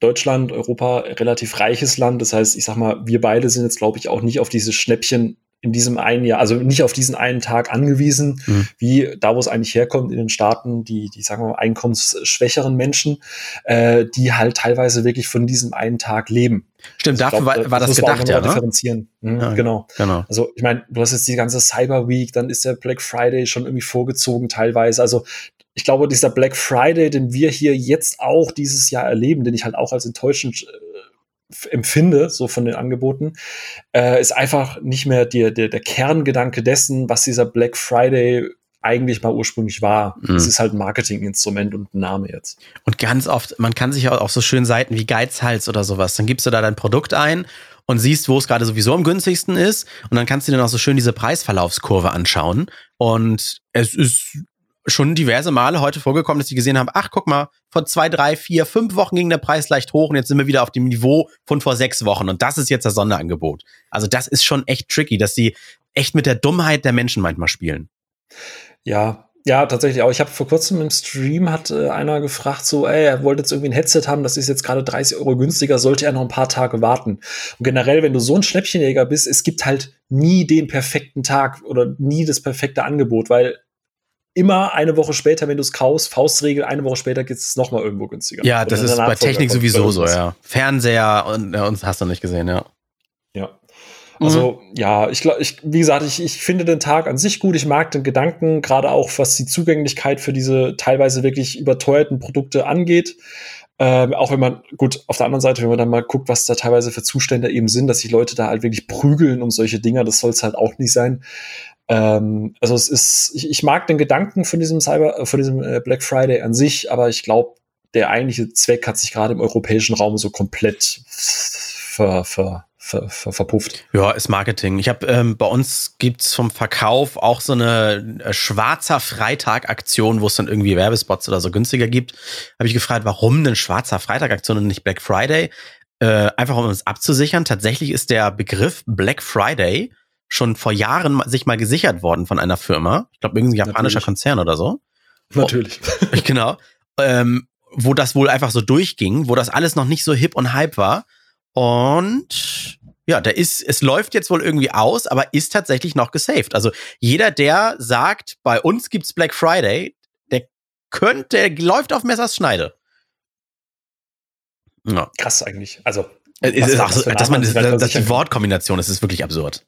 Deutschland, Europa, relativ reiches Land. Das heißt, ich sag mal, wir beide sind jetzt, glaube ich, auch nicht auf diese Schnäppchen in diesem einen Jahr, also nicht auf diesen einen Tag angewiesen, mhm. wie da, wo es eigentlich herkommt, in den Staaten, die, die sagen wir mal, einkommensschwächeren Menschen, äh, die halt teilweise wirklich von diesem einen Tag leben. Stimmt, also dafür glaub, war, war das gedacht, ja. Ne? Differenzieren. Mhm, ja, genau. genau. Also ich meine, du hast jetzt die ganze Cyber Week, dann ist der Black Friday schon irgendwie vorgezogen teilweise. Also ich glaube, dieser Black Friday, den wir hier jetzt auch dieses Jahr erleben, den ich halt auch als enttäuschend äh, empfinde, so von den Angeboten, äh, ist einfach nicht mehr der, der, der Kerngedanke dessen, was dieser Black Friday eigentlich mal ursprünglich war. Mhm. Es ist halt ein Marketinginstrument und ein Name jetzt. Und ganz oft, man kann sich auch auf so schönen Seiten wie Geizhals oder sowas, dann gibst du da dein Produkt ein und siehst, wo es gerade sowieso am günstigsten ist. Und dann kannst du dir noch so schön diese Preisverlaufskurve anschauen. Und es ist schon diverse Male heute vorgekommen, dass die gesehen haben, ach, guck mal, vor zwei, drei, vier, fünf Wochen ging der Preis leicht hoch und jetzt sind wir wieder auf dem Niveau von vor sechs Wochen und das ist jetzt das Sonderangebot. Also das ist schon echt tricky, dass sie echt mit der Dummheit der Menschen manchmal spielen. Ja, Ja, tatsächlich auch. Ich habe vor kurzem im Stream hat äh, einer gefragt, so, ey, er wollte jetzt irgendwie ein Headset haben, das ist jetzt gerade 30 Euro günstiger, sollte er noch ein paar Tage warten. Und generell, wenn du so ein Schnäppchenjäger bist, es gibt halt nie den perfekten Tag oder nie das perfekte Angebot, weil immer eine Woche später, wenn du es kaufst, Faustregel, eine Woche später geht es noch mal irgendwo günstiger. Ja, das ist bei Technik sowieso so, ja. Fernseher und uns hast du nicht gesehen, ja. Ja. Also mhm. ja, ich glaube, ich, wie gesagt, ich, ich finde den Tag an sich gut. Ich mag den Gedanken, gerade auch was die Zugänglichkeit für diese teilweise wirklich überteuerten Produkte angeht. Ähm, auch wenn man, gut, auf der anderen Seite, wenn man dann mal guckt, was da teilweise für Zustände eben sind, dass sich Leute da halt wirklich prügeln um solche Dinger, das soll es halt auch nicht sein. Ähm, also es ist, ich, ich mag den Gedanken von diesem Cyber, von diesem äh, Black Friday an sich, aber ich glaube, der eigentliche Zweck hat sich gerade im europäischen Raum so komplett ver, ver, ver, ver, verpufft. Ja, ist Marketing. Ich habe ähm, bei uns gibt's vom Verkauf auch so eine äh, schwarzer Freitag-Aktion, wo es dann irgendwie Werbespots oder so günstiger gibt. Habe ich gefragt, warum denn schwarzer Freitag-Aktion und nicht Black Friday? Äh, einfach um uns abzusichern. Tatsächlich ist der Begriff Black Friday schon vor Jahren sich mal gesichert worden von einer Firma. Ich glaube, irgendein japanischer Natürlich. Konzern oder so. Natürlich. [laughs] Oh, genau. Ähm, wo das wohl einfach so durchging, wo das alles noch nicht so hip und hype war. Und ja, der ist, es läuft jetzt wohl irgendwie aus, aber ist tatsächlich noch gesaved. Also jeder, der sagt, bei uns gibt's Black Friday, der könnte, der läuft auf Messers Schneide. Ja. Krass eigentlich. Also, äh, ist, ach, dass man, das, das die Wortkombination, das ist wirklich absurd.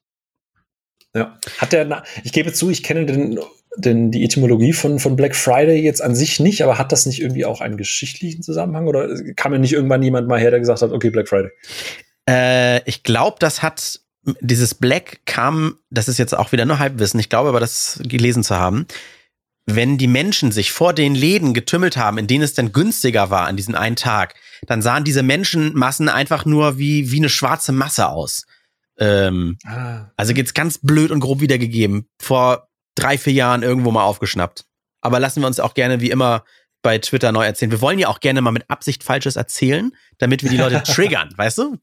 Ja. Hat der, ich gebe zu, ich kenne den, den, die Etymologie von, von Black Friday jetzt an sich nicht, aber hat das nicht irgendwie auch einen geschichtlichen Zusammenhang oder kam ja nicht irgendwann jemand mal her, der gesagt hat, okay, Black Friday? Äh, ich glaube, das hat dieses Black kam, das ist jetzt auch wieder nur Halbwissen, ich glaube aber, das gelesen zu haben. Wenn die Menschen sich vor den Läden getümmelt haben, in denen es dann günstiger war an diesem einen Tag, dann sahen diese Menschenmassen einfach nur wie, wie eine schwarze Masse aus. Ähm, ah. Also geht's ganz blöd und grob wiedergegeben. Vor drei, vier Jahren irgendwo mal aufgeschnappt. Aber lassen wir uns auch gerne wie immer bei Twitter neu erzählen. Wir wollen ja auch gerne mal mit Absicht Falsches erzählen, damit wir die Leute [laughs] triggern, weißt du?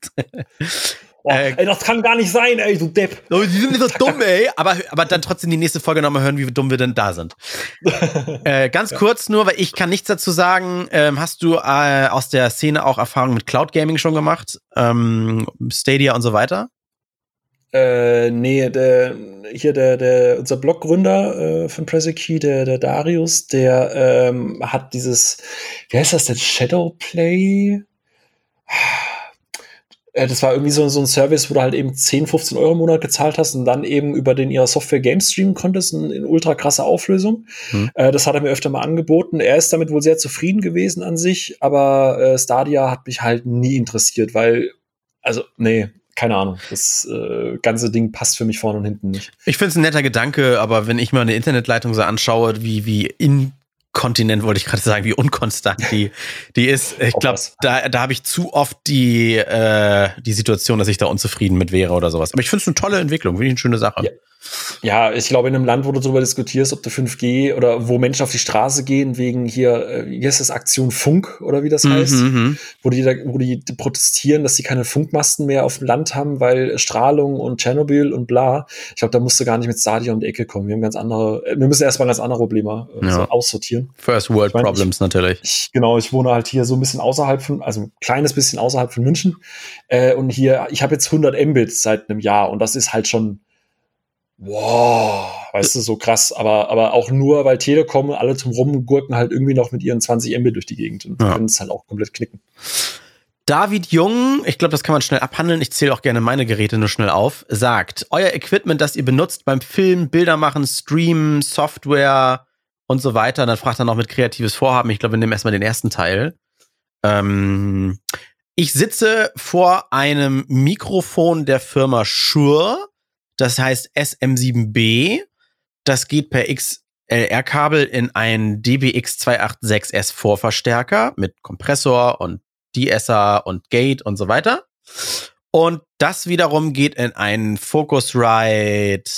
Boah, äh, ey, das kann gar nicht sein, ey, du Depp. Oh, die sind nicht so dumm, ey. Aber, aber dann trotzdem die nächste Folge nochmal hören, wie dumm wir denn da sind. [laughs] äh, ganz ja. kurz nur, weil ich kann nichts dazu sagen. Ähm, hast du äh, aus der Szene auch Erfahrungen mit Cloud Gaming schon gemacht? Ähm, Stadia und so weiter? Äh, nee, der, hier der, der, unser Bloggründer äh, von Pressekey, der, der Darius, der ähm, hat dieses, wie heißt das denn, Shadowplay? Äh, das war irgendwie so, so ein Service, wo du halt eben 10, 15 Euro im Monat gezahlt hast und dann eben über den ihrer Software Games streamen konntest in, in ultra krasser Auflösung. Hm. Äh, das hat er mir öfter mal angeboten. Er ist damit wohl sehr zufrieden gewesen an sich, aber äh, Stadia hat mich halt nie interessiert, weil, also, nee, keine Ahnung, das äh, ganze Ding passt für mich vorne und hinten nicht. Ich finde es ein netter Gedanke, aber wenn ich mir eine Internetleitung so anschaue, wie, wie inkontinent, wollte ich gerade sagen, wie unkonstant die, die ist, ich glaube, da, da habe ich zu oft die, äh, die Situation, dass ich da unzufrieden mit wäre oder sowas. Aber ich finde es eine tolle Entwicklung, finde ich eine schöne Sache. Ja. Ja, ich glaube, in einem Land, wo du darüber diskutierst, ob du 5G oder wo Menschen auf die Straße gehen wegen hier, äh, wie heißt das, Aktion Funk oder wie das mhm, heißt, mhm. wo, die da, wo die protestieren, dass sie keine Funkmasten mehr auf dem Land haben, weil Strahlung und Tschernobyl und bla. Ich glaube, da musst du gar nicht mit Stadion um die Ecke kommen. Wir haben ganz andere, äh, wir müssen erstmal ganz andere Probleme äh, ja. so aussortieren. First World ich mein, Problems ich, natürlich. Ich, genau, ich wohne halt hier so ein bisschen außerhalb von, also ein kleines bisschen außerhalb von München. Äh, und hier, ich habe jetzt 100 Mbit seit einem Jahr und das ist halt schon wow, weißt du, so krass, aber, aber auch nur, weil Telekom alle zum Rumgurken halt irgendwie noch mit ihren 20 MB durch die Gegend und ja. können es halt auch komplett knicken. David Jung, ich glaube, das kann man schnell abhandeln. Ich zähle auch gerne meine Geräte nur schnell auf. Sagt, euer Equipment, das ihr benutzt beim Film, Bilder machen, Streamen, Software und so weiter. Dann fragt er noch mit kreatives Vorhaben. Ich glaube, wir nehmen erstmal den ersten Teil. Ähm, ich sitze vor einem Mikrofon der Firma Shure das heißt SM7B. Das geht per XLR-Kabel in ein DBX286S Vorverstärker mit Kompressor und De-Esser und Gate und so weiter. Und das wiederum geht in ein Focusrite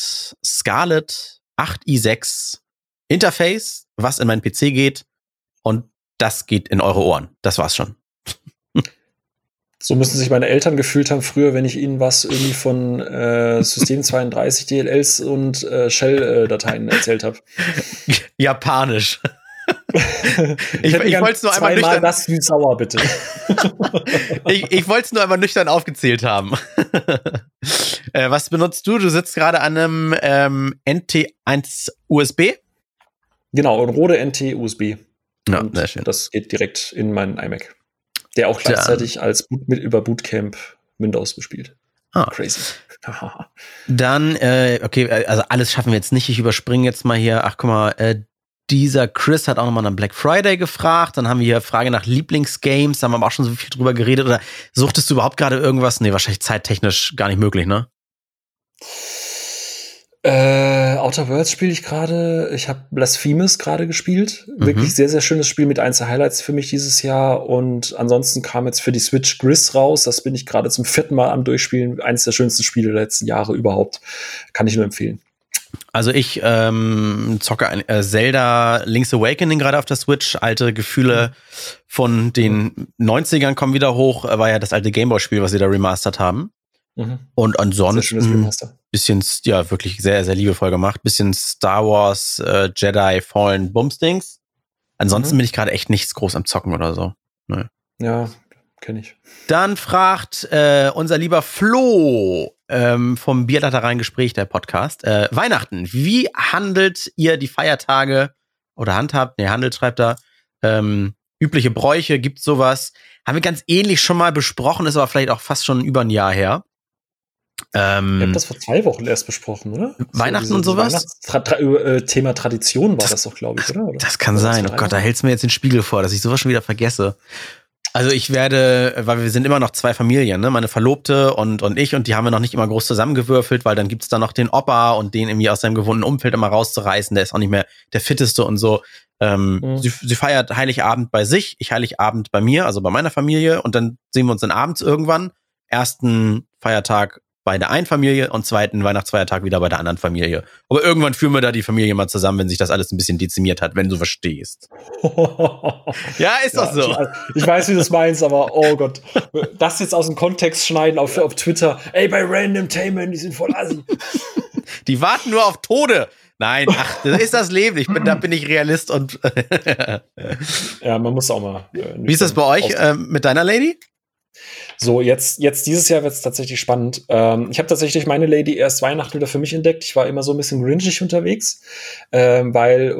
Scarlett 8i6 Interface, was in meinen PC geht. Und das geht in eure Ohren. Das war's schon. So müssen sich meine Eltern gefühlt haben früher, wenn ich ihnen was irgendwie von äh, System 32 DLLs und äh, Shell-Dateien erzählt habe. [laughs] Japanisch. [laughs] ich ich, wollte es nur einmal nüchtern. das wie sauer, bitte. [laughs] ich ich wollte es nur einmal nüchtern aufgezählt haben. äh, was benutzt du? Du sitzt gerade an einem ähm, NT1 USB? Genau, ein Rode NT USB. Ja, sehr schön. Das geht direkt in meinen iMac. Der auch gleichzeitig Dann. als Boot mit über Bootcamp Windows bespielt. Ah. Crazy. [laughs] Dann, äh, okay, äh, also alles schaffen wir jetzt nicht. Ich überspringe jetzt mal hier. Ach, guck mal, äh, dieser Chris hat auch nochmal nach Black Friday gefragt. Dann haben wir hier Frage nach Lieblingsgames. Da haben wir auch schon so viel drüber geredet. Oder suchtest du überhaupt gerade irgendwas? Nee, wahrscheinlich zeittechnisch gar nicht möglich, ne? Äh, Outer Worlds spiele ich gerade. Ich habe Blasphemous gerade gespielt. Mhm. Wirklich sehr, sehr schönes Spiel mit eins der Highlights für mich dieses Jahr. Und ansonsten kam jetzt für die Switch Gris raus. Das bin ich gerade zum vierten Mal am Durchspielen. Eines der schönsten Spiele der letzten Jahre überhaupt. Kann ich nur empfehlen. Also ich ähm, zocke ein, äh, Zelda Link's Awakening gerade auf der Switch. Alte Gefühle von den 90ern kommen wieder hoch. War ja das alte Gameboy-Spiel, was sie da remastert haben. Mhm. Und ansonsten bisschen, ja, wirklich sehr, sehr liebevoll gemacht. Bisschen Star Wars, äh, Jedi, Fallen, Bumstings. Ansonsten mhm. bin ich gerade echt nichts groß am Zocken oder so. Nee. Ja, kenne ich. Dann fragt äh, unser lieber Flo ähm, vom Bierlattereien-Gespräch, der Podcast, äh, Weihnachten. Wie handelt ihr die Feiertage oder handhabt, nee, handelt schreibt da, ähm, übliche Bräuche, gibt sowas? Haben wir ganz ähnlich schon mal besprochen, ist aber vielleicht auch fast schon über ein Jahr her. Ähm, Wir haben das vor zwei Wochen erst besprochen, oder? Weihnachten so, und sowas? Tra Tra äh, Thema Tradition war das, das doch, glaube ich, oder? oder? Das kann sein. Oh Gott, da hältst du mir jetzt den Spiegel vor, dass ich sowas schon wieder vergesse. Also ich werde, weil wir sind immer noch zwei Familien, ne? Meine Verlobte und, und ich, und die haben wir noch nicht immer groß zusammengewürfelt, weil dann gibt's da noch den Opa und den irgendwie aus seinem gewohnten Umfeld immer rauszureißen, der ist auch nicht mehr der fitteste und so. Ähm, mhm. sie, sie feiert Heiligabend bei sich, ich Heiligabend bei mir, also bei meiner Familie, und dann sehen wir uns dann abends irgendwann. Ersten Feiertag bei der einen Familie und zweiten Weihnachtsfeiertag wieder bei der anderen Familie. Aber irgendwann führen wir da die Familie mal zusammen, wenn sich das alles ein bisschen dezimiert hat, wenn du verstehst. [laughs] ja, ist ja, doch so. Ich, weiß, wie du das meinst, aber oh Gott. Das jetzt aus dem Kontext schneiden auf, auf Twitter. Ey, bei Random Tainment, die sind voll assi. [laughs] Die warten nur auf Tode. Nein, ach, das ist das Leben. Ich bin, da bin ich Realist und. ja, man muss auch mal. Äh, wie ist das bei euch äh, mit deiner Lady? So, jetzt, jetzt dieses Jahr wird es tatsächlich spannend. Ähm, ich habe tatsächlich meine Lady erst Weihnachten wieder für mich entdeckt. Ich war immer so ein bisschen grinchig unterwegs, ähm, weil, äh,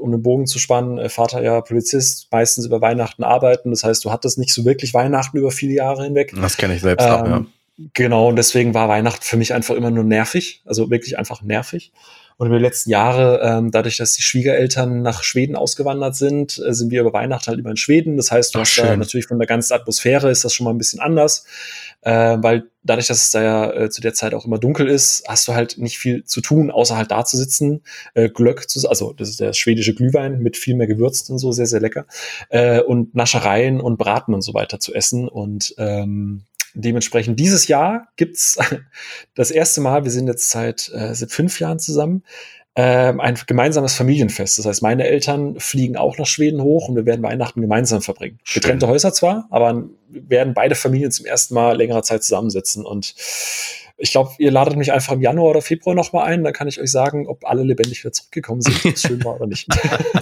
um den Bogen zu spannen, äh, Vater ja Polizist, meistens über Weihnachten arbeiten. Das heißt, du hattest nicht so wirklich Weihnachten über viele Jahre hinweg. Das kenne ich selbst ähm, auch, ja. Genau, und deswegen war Weihnachten für mich einfach immer nur nervig, also wirklich einfach nervig. Und über die letzten Jahre, ähm, dadurch, dass die Schwiegereltern nach Schweden ausgewandert sind, äh, sind wir über Weihnachten halt immer in Schweden. Das heißt, du Ach, hast da natürlich von der ganzen Atmosphäre ist das schon mal ein bisschen anders. Äh, weil dadurch, dass es da ja äh, zu der Zeit auch immer dunkel ist, hast du halt nicht viel zu tun, außer halt da zu sitzen, äh, Glöck zu, also das ist der schwedische Glühwein mit viel mehr Gewürzen und so, sehr, sehr lecker, äh, und Naschereien und Braten und so weiter zu essen. Und ähm, dementsprechend dieses Jahr gibt's [laughs] das erste Mal, wir sind jetzt seit, äh, seit fünf Jahren zusammen, ähm, ein gemeinsames Familienfest. Das heißt, meine Eltern fliegen auch nach Schweden hoch und wir werden Weihnachten gemeinsam verbringen. Schön. Getrennte Häuser zwar, aber werden beide Familien zum ersten Mal längere Zeit zusammensitzen und ich glaube, ihr ladet mich einfach im Januar oder Februar nochmal ein, dann kann ich euch sagen, ob alle lebendig wieder zurückgekommen sind, ob es schön war oder nicht.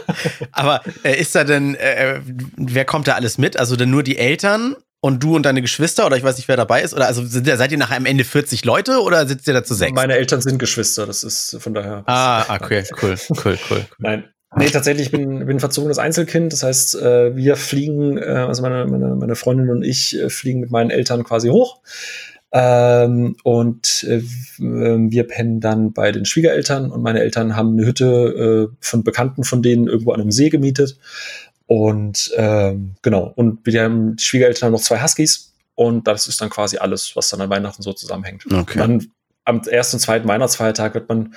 [laughs] Aber äh, ist da denn, äh, äh, wer kommt da alles mit? Also denn nur die Eltern und du und deine Geschwister oder ich weiß nicht, wer dabei ist? Oder also sind, seid ihr nachher am Ende 40 Leute oder sitzt ihr da zu sechs? Meine Eltern sind Geschwister, das ist von daher. Ah, okay, cool, cool, cool. Nein. Nee, tatsächlich, ich bin, bin verzogenes Einzelkind. Das heißt, äh, wir fliegen, äh, also meine, meine, meine Freundin und ich äh, fliegen mit meinen Eltern quasi hoch. Ähm, und äh, wir pennen dann bei den Schwiegereltern und meine Eltern haben eine Hütte äh, von Bekannten von denen irgendwo an einem See gemietet. Und ähm, genau, und wir haben die Schwiegereltern haben noch zwei Huskies und das ist dann quasi alles, was dann an Weihnachten so zusammenhängt. Okay. Dann am ersten und zweiten Weihnachtsfeiertag wird man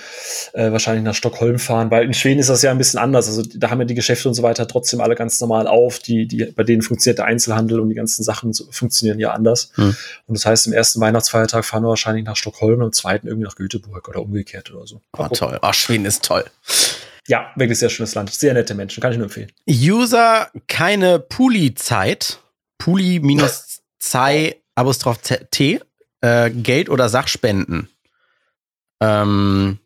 äh, wahrscheinlich nach Stockholm fahren, weil in Schweden ist das ja ein bisschen anders. Also da haben ja die Geschäfte und so weiter trotzdem alle ganz normal auf. Die, die, bei denen funktioniert der Einzelhandel und die ganzen Sachen so, funktionieren ja anders. Hm. Und das heißt, im ersten Weihnachtsfeiertag fahren wir wahrscheinlich nach Stockholm und im zweiten irgendwie nach Göteborg oder umgekehrt oder so. Oh, toll. Ach, Schweden ist toll. Ja, wirklich sehr schönes Land. Sehr nette Menschen, kann ich nur empfehlen. User keine Puli-Zeit. Puli minus [laughs] Zei Apostroph T, äh, Geld oder Sachspenden. Ähm,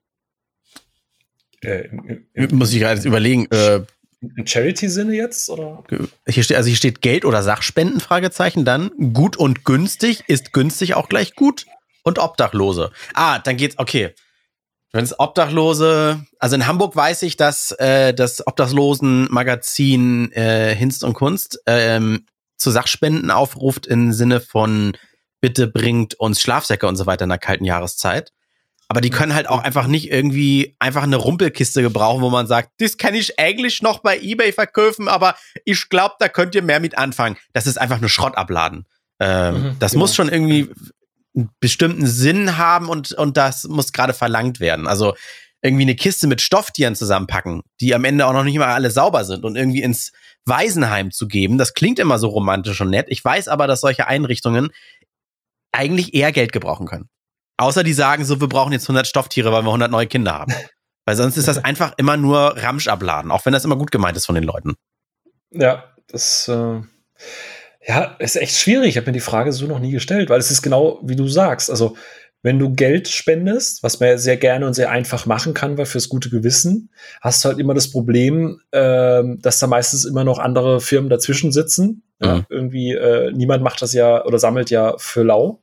äh, im, im, muss ich gerade überlegen. Äh, Im Charity-Sinne jetzt? Oder? Hier steht, also hier steht Geld oder Sachspenden, Fragezeichen. Dann gut und günstig. Ist günstig auch gleich gut? Und Obdachlose. Ah, dann geht's, okay. Wenn es Obdachlose, also in Hamburg weiß ich, dass äh, das Obdachlosenmagazin äh, Hinst und Kunst ähm, zu Sachspenden aufruft im Sinne von bitte bringt uns Schlafsäcke und so weiter in der kalten Jahreszeit. Aber die können halt auch einfach nicht irgendwie einfach eine Rumpelkiste gebrauchen, wo man sagt, das kann ich eigentlich noch bei eBay verkaufen, aber ich glaube, da könnt ihr mehr mit anfangen. Das ist einfach nur Schrott abladen. Ähm, mhm, das genau. muss schon irgendwie einen bestimmten Sinn haben und, und das muss gerade verlangt werden. Also irgendwie eine Kiste mit Stofftieren zusammenpacken, die am Ende auch noch nicht mal alle sauber sind und irgendwie ins Waisenheim zu geben. Das klingt immer so romantisch und nett. Ich weiß aber, dass solche Einrichtungen eigentlich eher Geld gebrauchen können. Außer die sagen so, wir brauchen jetzt 100 Stofftiere, weil wir 100 neue Kinder haben. [laughs] Weil sonst ist das einfach immer nur Ramsch abladen, auch wenn das immer gut gemeint ist von den Leuten. Ja, das, äh, ja, ist echt schwierig. Ich habe mir die Frage so noch nie gestellt, weil es ist genau wie du sagst. Also, wenn du Geld spendest, was man ja sehr gerne und sehr einfach machen kann, weil fürs gute Gewissen, hast du halt immer das Problem, äh, dass da meistens immer noch andere Firmen dazwischen sitzen. Ja, mhm. Irgendwie, äh, niemand macht das ja oder sammelt ja für lau.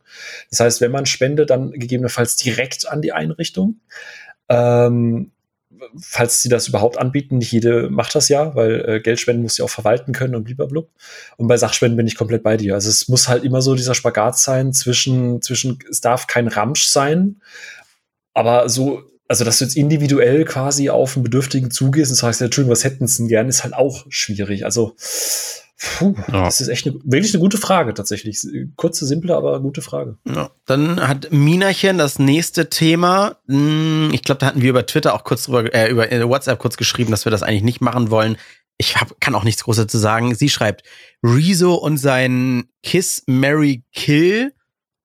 Das heißt, wenn man spendet, dann gegebenenfalls direkt an die Einrichtung. Ähm, falls sie das überhaupt anbieten, nicht jede macht das ja, weil äh, Geldspenden muss ja auch verwalten können und blablabla. Und bei Sachspenden bin ich komplett bei dir. Also es muss halt immer so dieser Spagat sein zwischen, zwischen, es darf kein Ramsch sein, aber so, also dass du jetzt individuell quasi auf einen Bedürftigen zugehst und sagst, ja, Entschuldigung, was hätten sie denn gern, ist halt auch schwierig. Also Puh, ja. das ist echt eine, wirklich eine gute Frage tatsächlich. Kurze, simple, aber gute Frage. Ja. Dann hat Minachen das nächste Thema. Hm, ich glaube, da hatten wir über Twitter auch kurz drüber, äh, über äh, WhatsApp kurz geschrieben, dass wir das eigentlich nicht machen wollen. Ich hab, kann auch nichts Großes dazu sagen. Sie schreibt, Rezo und sein Kiss, Mary Kill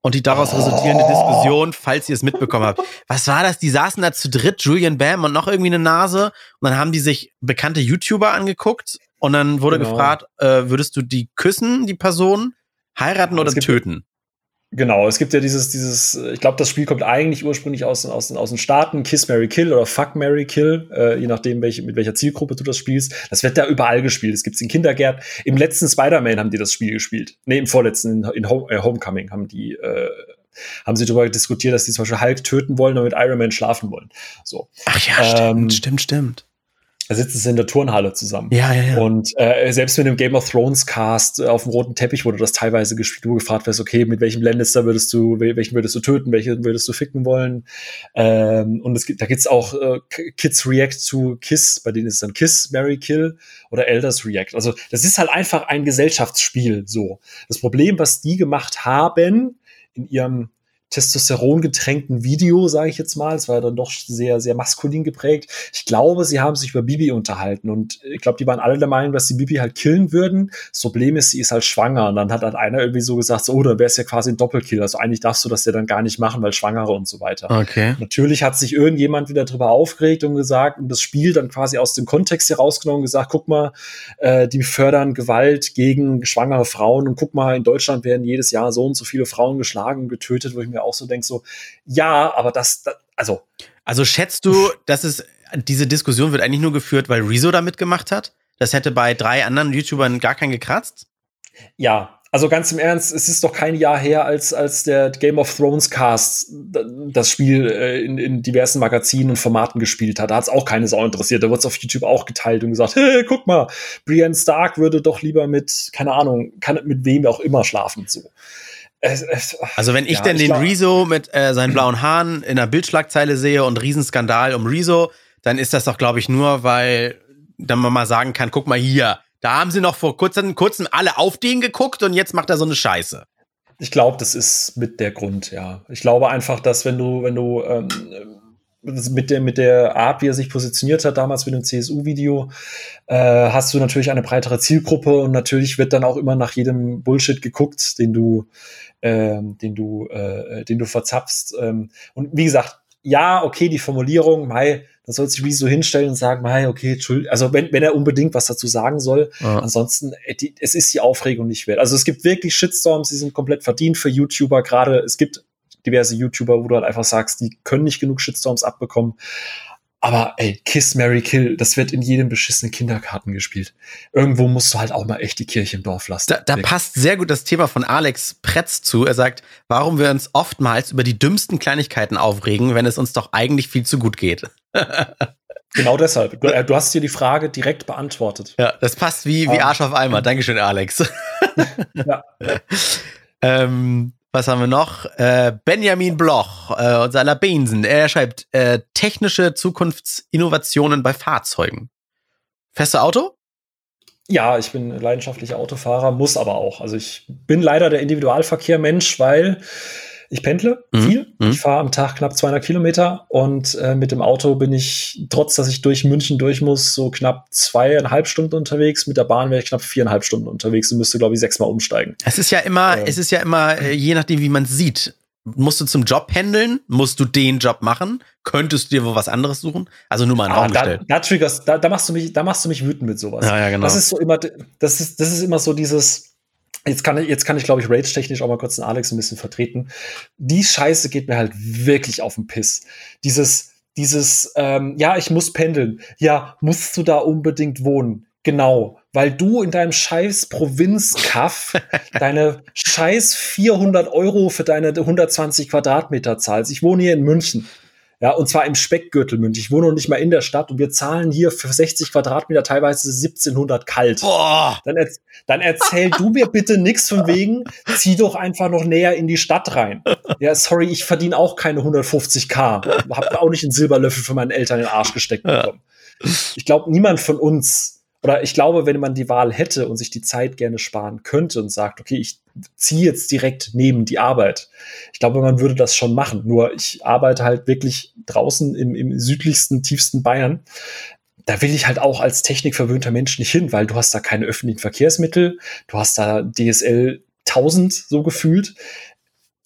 und die daraus oh. resultierende Diskussion, falls ihr es mitbekommen habt. Was war das? Die saßen da zu dritt, Julian Bam und noch irgendwie eine Nase. Und dann haben die sich bekannte YouTuber angeguckt und dann wurde genau. gefragt, äh, würdest du die küssen, die Person, heiraten oder töten? Genau, es gibt ja dieses, dieses, ich glaube, das Spiel kommt eigentlich ursprünglich aus, aus, aus den Staaten, Kiss Mary Kill oder Fuck Mary Kill, äh, je nachdem, welche, mit welcher Zielgruppe du das spielst. Das wird da überall gespielt. Es gibt es in Kindergärten. Im letzten Spider-Man haben die das Spiel gespielt. Nee, im vorletzten, in, in Home, äh, Homecoming haben die, äh, haben sie darüber diskutiert, dass die zum Beispiel Hulk töten wollen und mit Iron Man schlafen wollen. So. Ach ja, ähm, stimmt, stimmt, stimmt sitzen sie in der Turnhalle zusammen. Ja, ja, ja. Und äh, selbst mit dem Game of Thrones Cast äh, auf dem roten Teppich wurde das teilweise gespielt, wo gefragt wirst, okay, mit welchem Lannister würdest du, welchen würdest du töten, welchen würdest du ficken wollen? Ähm, und es gibt, da gibt's auch äh, Kids React zu Kiss, bei denen ist es dann Kiss, Mary Kill oder Elders React. Also das ist halt einfach ein Gesellschaftsspiel so. Das Problem, was die gemacht haben in ihrem Testosteron getränkten Video, sage ich jetzt mal. Es war dann doch sehr, sehr maskulin geprägt. Ich glaube, sie haben sich über Bibi unterhalten und ich glaube, die waren alle der Meinung, dass sie Bibi halt killen würden. Das Problem ist, sie ist halt schwanger und dann hat halt einer irgendwie so gesagt, so, oh, dann wäre es ja quasi ein Doppelkill. Also eigentlich darfst du das ja dann gar nicht machen, weil Schwangere und so weiter. Okay. Natürlich hat sich irgendjemand wieder drüber aufgeregt und gesagt und das Spiel dann quasi aus dem Kontext herausgenommen und gesagt, guck mal, äh, die fördern Gewalt gegen schwangere Frauen und guck mal, in Deutschland werden jedes Jahr so und so viele Frauen geschlagen und getötet, wo ich mir auch so denke, so, ja, aber das, das also. Also schätzt du, dass es, diese Diskussion wird eigentlich nur geführt, weil Rezo da mitgemacht hat? Das hätte bei drei anderen YouTubern gar keinen gekratzt? Ja, also ganz im Ernst, es ist doch kein Jahr her, als, als der Game of Thrones Cast das Spiel äh, in, in diversen Magazinen und Formaten gespielt hat. Da hat es auch keine Sau interessiert. Da wurde es auf YouTube auch geteilt und gesagt, [laughs] hey, guck mal, Brienne Stark würde doch lieber mit, keine Ahnung, kann mit wem auch immer schlafen. So. Also wenn ich ja, denn den Rezo mit äh, seinen blauen Haaren in einer Bildschlagzeile sehe und Riesenskandal um Rezo, dann ist das doch, glaube ich, nur, weil dann man mal sagen kann, guck mal hier, da haben sie noch vor kurzem, kurzem alle auf den geguckt und jetzt macht er so eine Scheiße. Ich glaube, das ist mit der Grund, ja. Ich glaube einfach, dass wenn du, wenn du ähm, mit der, mit der Art, wie er sich positioniert hat, damals mit dem CSU-Video, äh, hast du natürlich eine breitere Zielgruppe und natürlich wird dann auch immer nach jedem Bullshit geguckt, den du, äh, den du, äh, den du verzapfst. Ähm, und wie gesagt, ja, okay, die Formulierung, Mai, da soll sich wie so hinstellen und sagen, Mai, okay, Entschuldigung, also wenn, wenn er unbedingt was dazu sagen soll, ja. ansonsten, äh, die, es ist die Aufregung nicht wert. Also es gibt wirklich Shitstorms, die sind komplett verdient für YouTuber, gerade es gibt diverse YouTuber, wo du halt einfach sagst, die können nicht genug Shitstorms abbekommen. Aber ey, Kiss, Mary Kill, das wird in jedem beschissenen Kindergarten gespielt. Irgendwo musst du halt auch mal echt die Kirche im Dorf lassen. Da, da passt sehr gut das Thema von Alex Pretz zu. Er sagt, warum wir uns oftmals über die dümmsten Kleinigkeiten aufregen, wenn es uns doch eigentlich viel zu gut geht. [laughs] Genau deshalb. Du, äh, du, hast dir die Frage direkt beantwortet. Ja, das passt wie, wie Arsch auf Eimer. Dankeschön, Alex. [laughs] ja. [laughs] ähm, was haben wir noch? Äh, Benjamin Bloch, äh, unser Labinsen. Er schreibt äh, technische Zukunftsinnovationen bei Fahrzeugen. Feste Auto? Ja, ich bin leidenschaftlicher Autofahrer, muss aber auch. Also ich bin leider der Individualverkehr-Mensch, weil ich pendle mhm. viel. Mhm. Ich fahre am Tag knapp 200 Kilometer und äh, mit dem Auto bin ich, trotz dass ich durch München durch muss, so knapp zweieinhalb Stunden unterwegs. Mit der Bahn wäre ich knapp viereinhalb Stunden unterwegs und müsste, glaube ich, sechsmal umsteigen. Es ist ja immer, ähm. es ist ja immer, äh, je nachdem, wie man es sieht. Musst du zum Job pendeln? Musst du den Job machen? Könntest du dir wo was anderes suchen? Also nur mal ein ah, Raum da, da, triggers, da, da machst du mich, da machst du mich wütend mit sowas. Ja, ja, genau. Das ist so immer, das ist, das ist immer so dieses, Jetzt kann ich, jetzt kann ich, glaube ich, rage-technisch auch mal kurz den Alex ein bisschen vertreten. Die Scheiße geht mir halt wirklich auf den Piss. Dieses, dieses, ähm, ja, ich muss pendeln. Ja, musst du da unbedingt wohnen? Genau, weil du in deinem scheiß Provinzkaff [laughs] deine scheiß 400 Euro für deine 120 Quadratmeter zahlst. Ich wohne hier in München. Ja, und zwar im Speckgürtel München. Ich wohne noch nicht mal in der Stadt und wir zahlen hier für 60 Quadratmeter teilweise 1700 kalt. Boah. Dann, erz dann erzähl du mir bitte nichts von wegen, zieh doch einfach noch näher in die Stadt rein. Ja, sorry, ich verdiene auch keine 150k. Hab auch nicht einen Silberlöffel für meinen Eltern in den Arsch gesteckt bekommen. Ich glaube, niemand von uns oder ich glaube, wenn man die Wahl hätte und sich die Zeit gerne sparen könnte und sagt, okay, ich ziehe jetzt direkt neben die Arbeit. Ich glaube, man würde das schon machen. Nur ich arbeite halt wirklich draußen im, im südlichsten, tiefsten Bayern. Da will ich halt auch als technikverwöhnter Mensch nicht hin, weil du hast da keine öffentlichen Verkehrsmittel, du hast da DSL 1000 so gefühlt.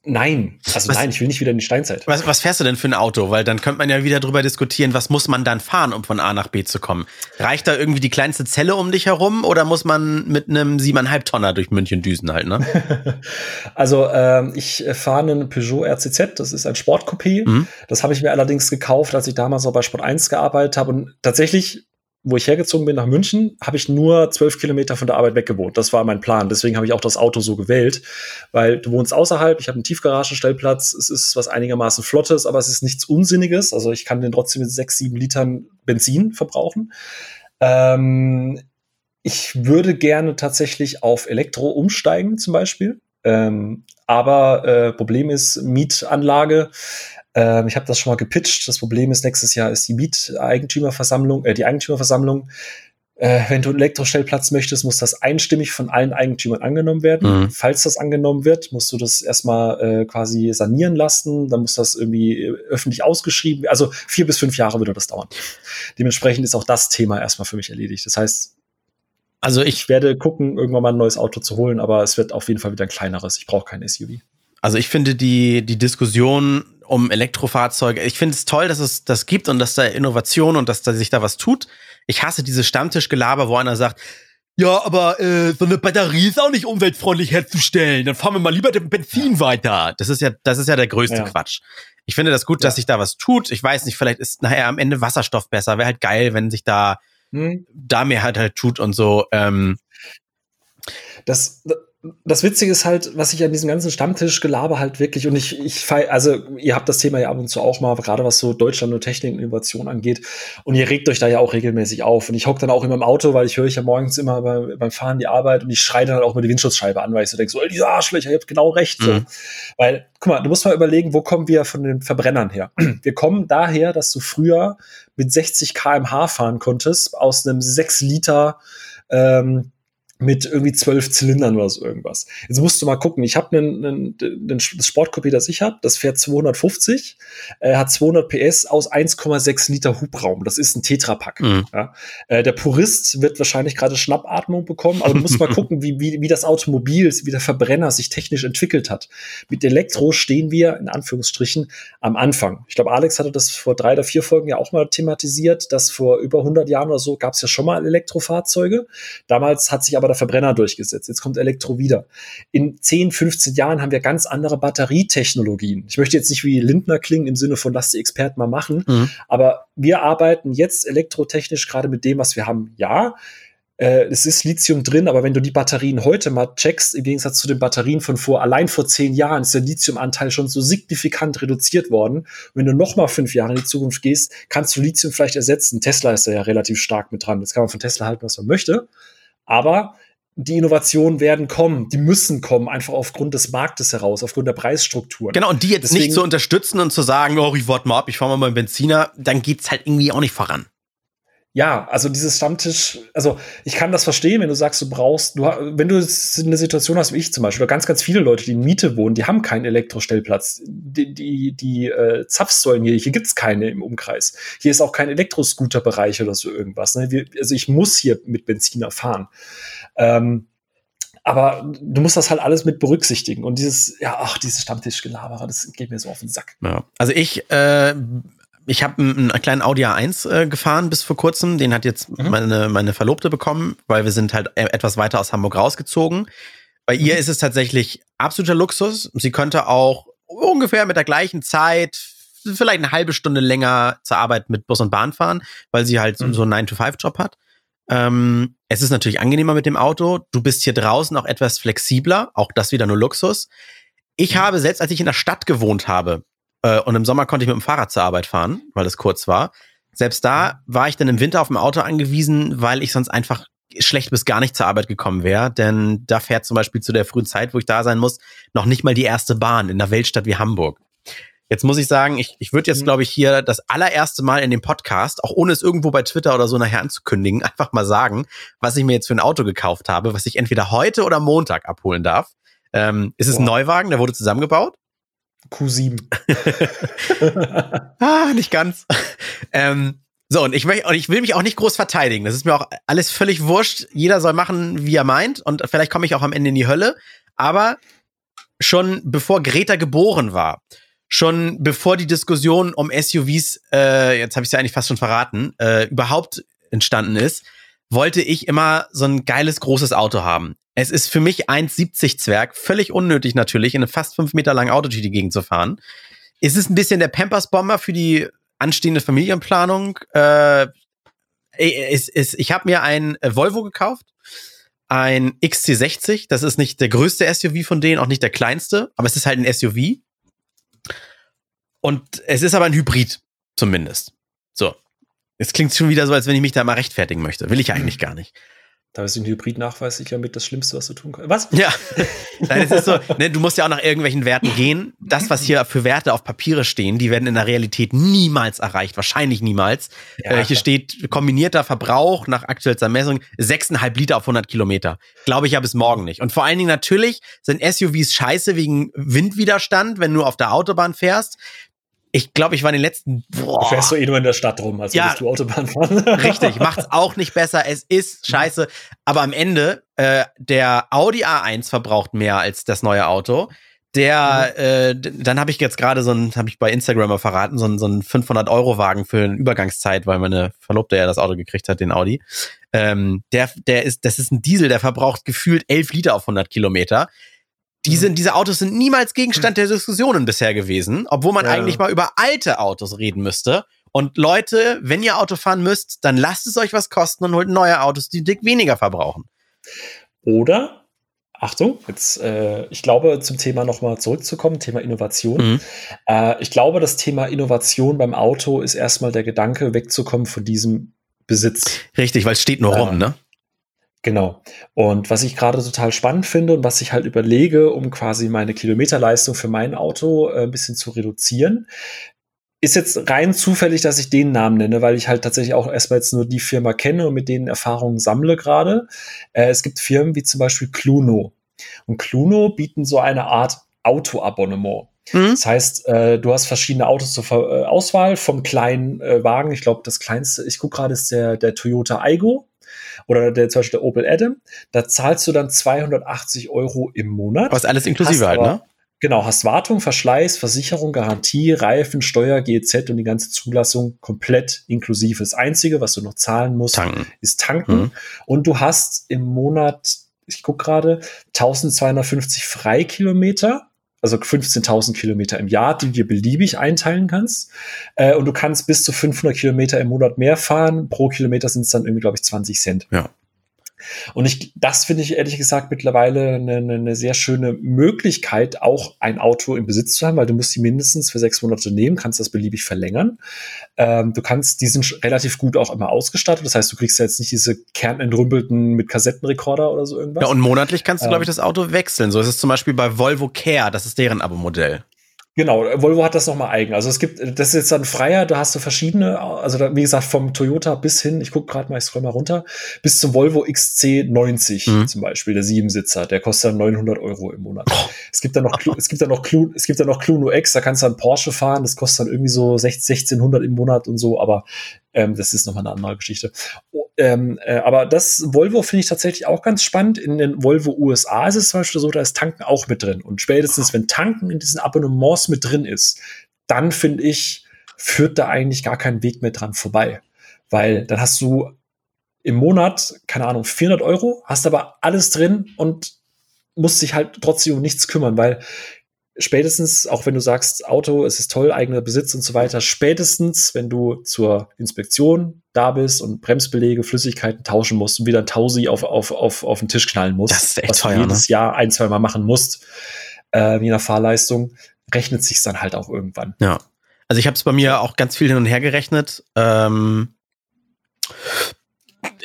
Nein, also was, nein, ich will nicht wieder in die Steinzeit. Was, was fährst du denn für ein Auto? Weil dann könnte man ja wieder drüber diskutieren, was muss man dann fahren, um von A nach B zu kommen? Reicht da irgendwie die kleinste Zelle um dich herum oder muss man mit einem siebeneinhalb Tonner durch München düsen halt, ne? [laughs] also ähm, ich fahre einen Peugeot RCZ, das ist ein Sportcoupé. Mhm. Das habe ich mir allerdings gekauft, als ich damals noch bei Sport 1 gearbeitet habe und tatsächlich wo ich hergezogen bin nach München, habe ich nur zwölf Kilometer von der Arbeit weggewohnt. Das war mein Plan. Deswegen habe ich auch das Auto so gewählt, weil du wohnst außerhalb. Ich habe einen Tiefgaragenstellplatz. Es ist was einigermaßen Flottes, aber es ist nichts Unsinniges. Also ich kann den trotzdem mit sechs, sieben Litern Benzin verbrauchen. Ähm, ich würde gerne tatsächlich auf Elektro umsteigen, zum Beispiel. Ähm, aber äh, Problem ist Mietanlage. Ähm, ich habe das schon mal gepitcht. Das Problem ist, nächstes Jahr ist die Mieteigentümerversammlung, äh, die Eigentümerversammlung. Äh, wenn du einen Elektrostellplatz möchtest, muss das einstimmig von allen Eigentümern angenommen werden. Mhm. Falls das angenommen wird, musst du das erstmal äh, quasi sanieren lassen. Dann muss das irgendwie öffentlich ausgeschrieben werden. Also vier bis fünf Jahre würde das dauern. Dementsprechend ist auch das Thema erstmal für mich erledigt. Das heißt, also ich, ich werde gucken, irgendwann mal ein neues Auto zu holen, aber es wird auf jeden Fall wieder ein kleineres. Ich brauche kein SUV. Also ich finde die, die Diskussion um Elektrofahrzeuge. Ich finde es toll, dass es das gibt und dass da Innovation und dass da sich da was tut. Ich hasse diese Stammtischgelaber, wo einer sagt, ja, aber äh, so eine Batterie ist auch nicht umweltfreundlich herzustellen. Dann fahren wir mal lieber den Benzin ja. weiter. Das ist ja, das ist ja der größte ja. Quatsch. Ich finde das gut, dass sich da was tut. Ich weiß nicht, vielleicht ist nachher am Ende Wasserstoff besser. Wäre halt geil, wenn sich da hm. da mehr halt halt tut und so. Ähm. Das, das Witzige ist halt, was ich an diesem ganzen Stammtischgelaber halt wirklich, und ich, ich also ihr habt das Thema ja ab und zu auch mal, gerade was so Deutschland und Technik und Innovation angeht, und ihr regt euch da ja auch regelmäßig auf. Und ich hocke dann auch immer im Auto, weil ich höre ich ja morgens immer bei, beim Fahren die Arbeit und ich schreie dann halt auch mal die Windschutzscheibe an, weil ich so denke, so, diese Arschlöcher, ihr habt genau recht. So. Mhm. Weil, guck mal, du musst mal überlegen, wo kommen wir von den Verbrennern her? [clears throat] Wir kommen daher, dass du früher mit 60 kmh fahren konntest, aus einem 6 Liter ähm, mit irgendwie zwölf Zylindern oder so irgendwas. Jetzt musst du mal gucken. Ich habe einen, einen, einen Sportcoupé, das ich habe, das fährt 250, äh, hat 200 PS aus 1,6 Liter Hubraum. Das ist ein Tetrapack. Mhm. Ja. Äh, der Purist wird wahrscheinlich gerade Schnappatmung bekommen, aber du musst mal [laughs] gucken, wie, wie, wie das Automobil, wie der Verbrenner sich technisch entwickelt hat. Mit Elektro stehen wir in Anführungsstrichen am Anfang. Ich glaube, Alex hatte das vor drei oder vier Folgen ja auch mal thematisiert, dass vor über 100 Jahren oder so gab es ja schon mal Elektrofahrzeuge. Damals hat sich aber der Verbrenner durchgesetzt. Jetzt kommt Elektro wieder. In 10, 15 Jahren haben wir ganz andere Batterietechnologien. Ich möchte jetzt nicht wie Lindner klingen im Sinne von, lass die Experten mal machen, mhm. aber wir arbeiten jetzt elektrotechnisch gerade mit dem, was wir haben. Ja, äh, es ist Lithium drin, aber wenn du die Batterien heute mal checkst, im Gegensatz zu den Batterien von vor, allein vor zehn Jahren ist der Lithiumanteil schon so signifikant reduziert worden. Und wenn du noch mal fünf Jahre in die Zukunft gehst, kannst du Lithium vielleicht ersetzen. Tesla ist da ja relativ stark mit dran. Jetzt kann man von Tesla halten, was man möchte. Aber die Innovationen werden kommen, die müssen kommen, einfach aufgrund des Marktes heraus, aufgrund der Preisstruktur. Genau, und die jetzt Deswegen, nicht zu unterstützen und zu sagen, oh, ich warte mal ab, ich fahre mal meinen Benziner, dann geht's halt irgendwie auch nicht voran. Ja, also dieses Stammtisch, also ich kann das verstehen, wenn du sagst, du brauchst, du, wenn du eine Situation hast wie ich zum Beispiel, oder ganz, ganz viele Leute, die in Miete wohnen, die haben keinen Elektrostellplatz. Die, die, die äh, Zapfsäulen hier, hier gibt's keine im Umkreis. Hier ist auch kein Elektroscooter-Bereich oder so irgendwas. Ne? Wir, also ich muss hier mit Benziner fahren. Ähm, aber du musst das halt alles mit berücksichtigen. Und dieses, ja, ach, dieses Stammtischgelaber, das geht mir so auf den Sack. Ja. Also ich, äh, ich habe einen, einen kleinen Audi A1 äh, gefahren bis vor kurzem. Den hat jetzt mhm. meine, meine Verlobte bekommen, weil wir sind halt e, etwas weiter aus Hamburg rausgezogen. Bei ihr mhm. ist es tatsächlich absoluter Luxus. Sie könnte auch ungefähr mit der gleichen Zeit vielleicht eine halbe Stunde länger zur Arbeit mit Bus und Bahn fahren, weil sie halt mhm. so einen 9-to-5-Job hat. Ähm, es ist natürlich angenehmer mit dem Auto. Du bist hier draußen auch etwas flexibler. Auch das wieder nur Luxus. Ich mhm. habe, selbst als ich in der Stadt gewohnt habe, äh, und im Sommer konnte ich mit dem Fahrrad zur Arbeit fahren, weil es kurz war. Selbst da war ich dann im Winter auf dem Auto angewiesen, weil ich sonst einfach schlecht bis gar nicht zur Arbeit gekommen wäre. Denn da fährt zum Beispiel zu der frühen Zeit, wo ich da sein muss, noch nicht mal die erste Bahn in einer Weltstadt wie Hamburg. Jetzt muss ich sagen, ich, ich würde jetzt, mhm. glaube ich, hier das allererste Mal in dem Podcast, auch ohne es irgendwo bei Twitter oder so nachher anzukündigen, [laughs] einfach mal sagen, was ich mir jetzt für ein Auto gekauft habe, was ich entweder heute oder Montag abholen darf. Ähm, ist es ein Neuwagen, der wurde zusammengebaut? Q7. [laughs] ah, nicht ganz. ähm, so, und ich, möchte, und ich will mich auch nicht groß verteidigen. Das ist mir auch alles völlig wurscht. Jeder soll machen, wie er meint. Und vielleicht komme ich auch am Ende in die Hölle. Aber schon bevor Greta geboren war, schon bevor die Diskussion um SUVs, äh, jetzt habe ich es ja eigentlich fast schon verraten, äh, überhaupt entstanden ist, wollte ich immer so ein geiles großes Auto haben. Es ist für mich 1,70 Zwerg, völlig unnötig natürlich, in einem fast fünf Meter langen Auto durch die Gegend zu fahren. Es ist ein bisschen der Pampers Bomber für die anstehende Familienplanung. Äh, es, es, ich habe mir ein Volvo gekauft, ein XC60. Das ist nicht der größte SUV von denen, auch nicht der kleinste, aber es ist halt ein SUV. Und es ist aber ein Hybrid, zumindest. So. Es klingt schon wieder so, als wenn ich mich da mal rechtfertigen möchte. Will ich eigentlich gar nicht. Da ist ein Hybrid-Nachweis sicher mit das Schlimmste, was du tun kannst. Was? Ja. [laughs] Nein, es ist so, ne, du musst ja auch nach irgendwelchen Werten gehen. Das, was hier für Werte auf Papiere stehen, die werden in der Realität niemals erreicht. Wahrscheinlich niemals. Ja, äh, hier steht kombinierter Verbrauch nach aktuellster Messung 6,5 Liter auf 100 Kilometer. Glaube ich ja bis morgen nicht. Und vor allen Dingen natürlich sind SUVs scheiße wegen Windwiderstand, wenn du auf der Autobahn fährst ich glaube, ich war in den letzten. Boah. Du fährst so eh nur in der Stadt rum, als ja, würdest du Autobahn fahren. [laughs] Richtig, macht's auch nicht besser. Es ist scheiße. Aber am Ende, äh, der Audi A1 verbraucht mehr als das neue Auto. Der, mhm. äh, dann habe ich jetzt gerade so ein, habe ich bei Instagram mal verraten, so ein, so ein 500-Euro-Wagen für eine Übergangszeit, weil meine Verlobte ja das Auto gekriegt hat, den Audi. Ähm, der, der ist, das ist ein Diesel, der verbraucht gefühlt 11 Liter auf 100 Kilometer die sind, diese Autos sind niemals Gegenstand [clears throat] der Diskussionen bisher gewesen, obwohl man ja. eigentlich mal über alte Autos reden müsste. Und Leute, wenn ihr Auto fahren müsst, dann lasst es euch was kosten und holt neue Autos, die dick weniger verbrauchen. Oder, Achtung, jetzt, äh, ich glaube, zum Thema nochmal zurückzukommen, Thema Innovation. Mhm. Äh, ich glaube, das Thema Innovation beim Auto ist erstmal der Gedanke, wegzukommen von diesem Besitz. Richtig, weil es steht nur äh, rum, ne? Genau. Und was ich gerade total spannend finde und was ich halt überlege, um quasi meine Kilometerleistung für mein Auto äh, ein bisschen zu reduzieren, ist jetzt rein zufällig, dass ich den Namen nenne, weil ich halt tatsächlich auch erstmal jetzt nur die Firma kenne und mit denen Erfahrungen sammle gerade. Äh, es gibt Firmen wie zum Beispiel Cluno. Und Cluno bieten so eine Art Autoabonnement. Mhm. Das heißt, äh, du hast verschiedene Autos zur äh, Auswahl, vom kleinen äh, Wagen, ich glaube, das kleinste, ich gucke gerade, ist der, der Toyota Aygo oder der, zum Beispiel der Opel Adam. Da zahlst du dann 280 Euro im Monat. Was alles inklusive halt, ne? Genau, hast Wartung, Verschleiß, Versicherung, Garantie, Reifen, Steuer, GEZ und die ganze Zulassung komplett inklusive. Das Einzige, was du noch zahlen musst, tanken. ist tanken. Mhm. Und du hast im Monat, ich gucke gerade, 1250 Freikilometer also 15.000 Kilometer im Jahr, die du dir beliebig einteilen kannst. Äh, und du kannst bis zu 500 Kilometer im Monat mehr fahren. Pro Kilometer sind es dann irgendwie, glaube ich, 20 Cent. Ja. Und ich, das finde ich ehrlich gesagt mittlerweile eine, eine, sehr schöne Möglichkeit, auch ein Auto im Besitz zu haben, weil du musst die mindestens für sechs Monate nehmen, kannst das beliebig verlängern. Ähm, du kannst, die sind relativ gut auch immer ausgestattet. Das heißt, du kriegst ja jetzt nicht diese kernentrümpelten mit Kassettenrekorder oder so irgendwas. Ja, und monatlich kannst du, ähm, glaube ich, das Auto wechseln. So ist es zum Beispiel bei Volvo Care, das ist deren Abo-Modell. Genau, Volvo hat das nochmal eigen. Also es gibt, das ist jetzt dann freier, da hast du verschiedene, also da, wie gesagt, vom Toyota bis hin, ich gucke gerade mal, ich scroll mal runter, bis zum Volvo XC90 mhm. zum Beispiel, der Siebensitzer, der kostet dann 900 Euro im Monat. Oh. Es gibt dann noch, es gibt dann noch, es gibt dann noch Cluno X, da kannst du dann Porsche fahren, das kostet dann irgendwie so 1600 im Monat und so, aber ähm, das ist nochmal eine andere Geschichte. Ähm, äh, aber das Volvo finde ich tatsächlich auch ganz spannend. In den Volvo USA ist es zum Beispiel so, da ist Tanken auch mit drin. Und spätestens, wenn Tanken in diesen Abonnements mit drin ist, dann finde ich, führt da eigentlich gar kein Weg mehr dran vorbei. Weil dann hast du im Monat, keine Ahnung, 400 Euro, hast aber alles drin und musst dich halt trotzdem um nichts kümmern, weil spätestens, auch wenn du sagst, Auto, es ist toll, eigener Besitz und so weiter, spätestens, wenn du zur Inspektion da bist und Bremsbelege, Flüssigkeiten tauschen musst und wieder ein Tausi auf, auf, auf, auf den Tisch knallen musst, das ist echt was teuer, du jedes ne? Jahr ein, zwei Mal machen musst, äh, je nach Fahrleistung, rechnet sich dann halt auch irgendwann. Ja. Also ich habe es bei mir auch ganz viel hin und her gerechnet. Ähm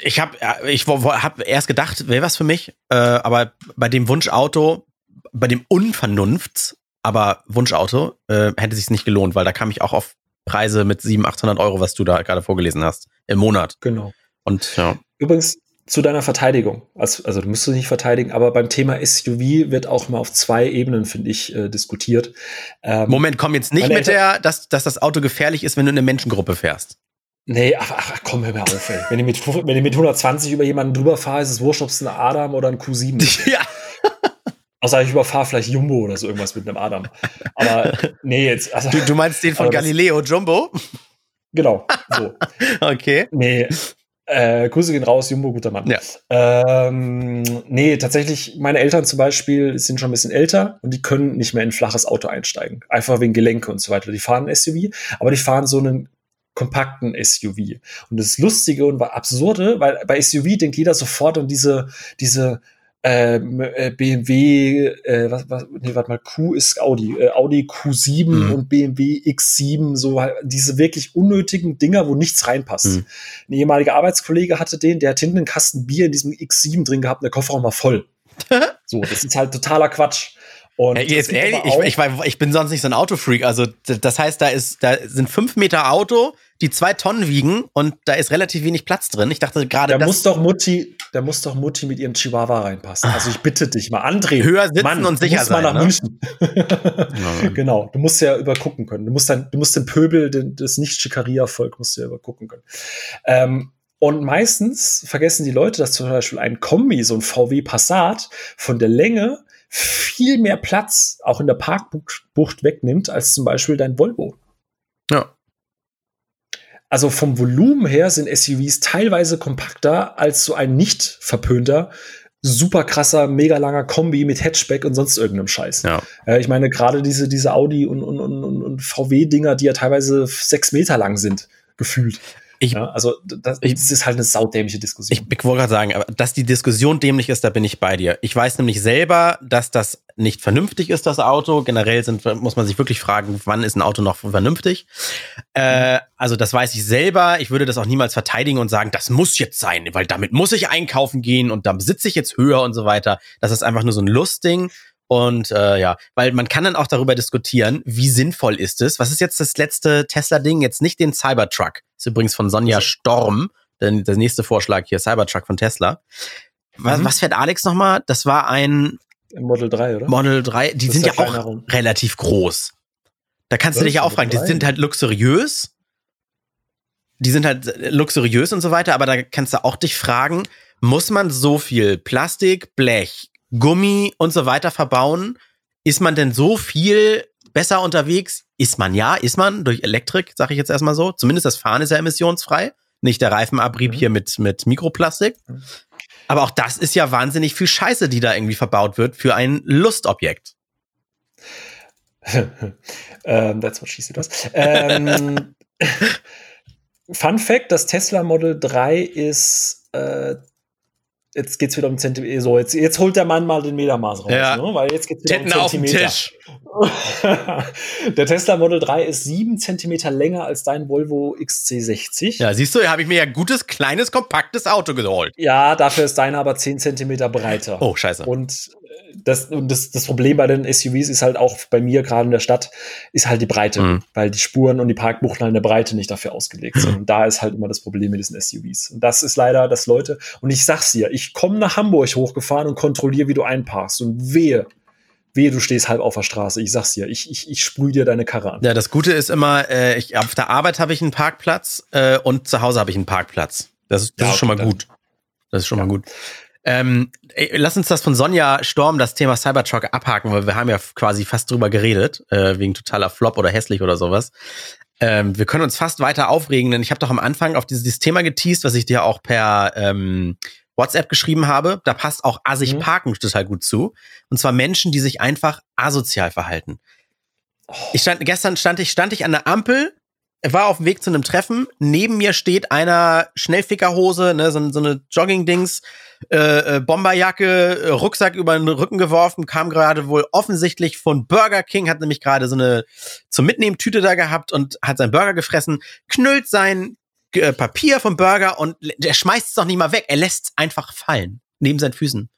ich habe ich hab erst gedacht, wäre was für mich, äh, aber bei dem Wunschauto, bei dem Unvernunfts aber Wunschauto äh, hätte sich nicht gelohnt, weil da kam ich auch auf Preise mit 700, 800 Euro, was du da gerade vorgelesen hast, im Monat. Genau. Und ja. Übrigens zu deiner Verteidigung. Also, also du musst du nicht verteidigen, aber beim Thema SUV wird auch mal auf zwei Ebenen, finde ich, äh, diskutiert. Ähm, Moment, komm jetzt nicht mit der, dass, dass das Auto gefährlich ist, wenn du in eine Menschengruppe fährst. Nee, ach, ach komm, hör mir auf, ey. Wenn ich, mit, wenn ich mit 120 über jemanden drüber fahre, ist es wurscht, ob es ein Adam oder ein Q7 ist. [laughs] Ja. Außer ich überfahre vielleicht Jumbo oder so irgendwas mit einem Adam. Aber [laughs] nee, jetzt. Also, du, du meinst den von Galileo Jumbo? Genau, so. [laughs] okay. Nee. Äh, Grüße gehen raus, Jumbo, guter Mann. Ja. Ähm, nee, tatsächlich, meine Eltern zum Beispiel sind schon ein bisschen älter und die können nicht mehr in ein flaches Auto einsteigen. Einfach wegen Gelenke und so weiter. Die fahren ein SUV, aber die fahren so einen kompakten SUV. Und das Lustige und absurde, weil bei SUV denkt jeder sofort an diese, diese ähm, äh, BMW, äh, was, was, nee, warte mal, Q ist Audi, äh, Audi Q7 mhm. und BMW X7, so halt diese wirklich unnötigen Dinger, wo nichts reinpasst. Mhm. Ein ehemaliger Arbeitskollege hatte den, der hat hinten einen Kasten Bier in diesem X7 drin gehabt und der Kofferraum war voll. [laughs] so, das ist halt totaler Quatsch. Und hey, jetzt ehrlich, ich, ich, ich, bin sonst nicht so ein Autofreak. Also, das heißt, da ist, da sind fünf Meter Auto, die zwei Tonnen wiegen und da ist relativ wenig Platz drin. Ich dachte gerade, da muss doch Mutti, da muss doch Mutti mit ihrem Chihuahua reinpassen. Also ich bitte dich mal, André. Höher sitzen Mann, und sicher sein. Mal nach ne? München. [laughs] genau, du musst ja übergucken können. Du musst dann, du musst den Pöbel, den, das nicht Schikaria-Volk musst du ja übergucken können. Ähm, und meistens vergessen die Leute, dass zum Beispiel ein Kombi, so ein VW Passat, von der Länge viel mehr Platz auch in der Parkbucht wegnimmt als zum Beispiel dein Volvo. Ja. Also vom Volumen her sind SUVs teilweise kompakter als so ein nicht verpönter, super krasser, mega langer Kombi mit Hatchback und sonst irgendeinem Scheiß. Ja. Äh, ich meine, gerade diese, diese Audi und, und, und, und VW-Dinger, die ja teilweise sechs Meter lang sind, gefühlt. Ich, ja, also das, ich, das, ist halt eine saudämliche Diskussion. Ich, ich wollte gerade sagen, dass die Diskussion dämlich ist, da bin ich bei dir. Ich weiß nämlich selber, dass das nicht vernünftig ist, das Auto. Generell sind, muss man sich wirklich fragen, wann ist ein Auto noch vernünftig. Äh, also das weiß ich selber. Ich würde das auch niemals verteidigen und sagen, das muss jetzt sein, weil damit muss ich einkaufen gehen und dann sitze ich jetzt höher und so weiter. Das ist einfach nur so ein Lustding. Und äh, ja, weil man kann dann auch darüber diskutieren, wie sinnvoll ist es. Was ist jetzt das letzte Tesla-Ding? Jetzt nicht den Cybertruck. ist übrigens von Sonja Storm, denn der nächste Vorschlag hier, Cybertruck von Tesla. Was, Mhm. was fährt Alex nochmal? Das war ein Model 3, oder? Model 3. Die Das sind ja auch relativ groß. Da kannst du Was? dich ja auch fragen, die 3? sind halt luxuriös. Die sind halt luxuriös und so weiter, aber da kannst du auch dich fragen, muss man so viel Plastik, Blech, Gummi und so weiter verbauen? Ist man denn so viel besser unterwegs? Ist man ja, ist man durch Elektrik, sage ich jetzt erstmal so. Zumindest das Fahren ist ja emissionsfrei, nicht der Reifenabrieb Mhm. hier mit, mit Mikroplastik. Aber auch das ist ja wahnsinnig viel Scheiße, die da irgendwie verbaut wird für ein Lustobjekt. [laughs] ähm, that's what she said. Was? Ähm, [laughs] Fun Fact: Das Tesla Model 3 ist. Äh, jetzt geht's wieder um Zentimeter. So, jetzt, jetzt holt der Mann mal den Metermaß raus, Ja. ne? weil jetzt geht's wieder Titten um Zentimeter. Tisch. [laughs] der Tesla Model 3 ist sieben Zentimeter länger als dein Volvo XC60. Ja, siehst du, hier habe ich mir ja gutes, kleines, kompaktes Auto geholt. Ja, dafür ist deiner aber 10 Zentimeter breiter. Oh, scheiße. Und das, und das, das Problem bei den SUVs ist halt auch bei mir gerade in der Stadt, ist halt die Breite, Mhm. weil die Spuren und die Parkbuchten halt in der Breite nicht dafür ausgelegt sind. Und da ist halt immer das Problem mit diesen SUVs. Und das ist leider, dass Leute, und ich sag's dir, ich komme nach Hamburg hochgefahren und kontrolliere, wie du einparkst. Und wehe, wehe, du stehst halb auf der Straße. Ich sag's dir, ich, ich, ich sprühe dir deine Karre an. Ja, das Gute ist immer, äh, ich, auf der Arbeit habe ich einen Parkplatz äh, und zu Hause habe ich einen Parkplatz. Das ist, das Ja, ist schon mal gut. Das ist schon mal gut. Ähm, ey, lass uns das von Sonja Storm, das Thema Cybertruck, abhaken, weil wir haben ja quasi fast drüber geredet, äh, wegen totaler Flop oder hässlich oder sowas. Ähm, wir können uns fast weiter aufregen, denn ich habe doch am Anfang auf dieses, dieses Thema geteased, was ich dir auch per ähm, WhatsApp geschrieben habe. Da passt auch assig Mhm. Parken total gut zu. Und zwar Menschen, die sich einfach asozial verhalten. Ich stand, gestern stand ich, stand ich an der Ampel, war auf dem Weg zu einem Treffen. Neben mir steht einer Schnellfickerhose, ne, so, so eine Jogging-Dings, äh, äh, Bomberjacke, äh, Rucksack über den Rücken geworfen, kam gerade wohl offensichtlich von Burger King, hat nämlich gerade so eine zum Mitnehmen Tüte da gehabt und hat seinen Burger gefressen, knüllt sein äh, Papier vom Burger und der schmeißt es doch nicht mal weg. Er lässt es einfach fallen neben seinen Füßen.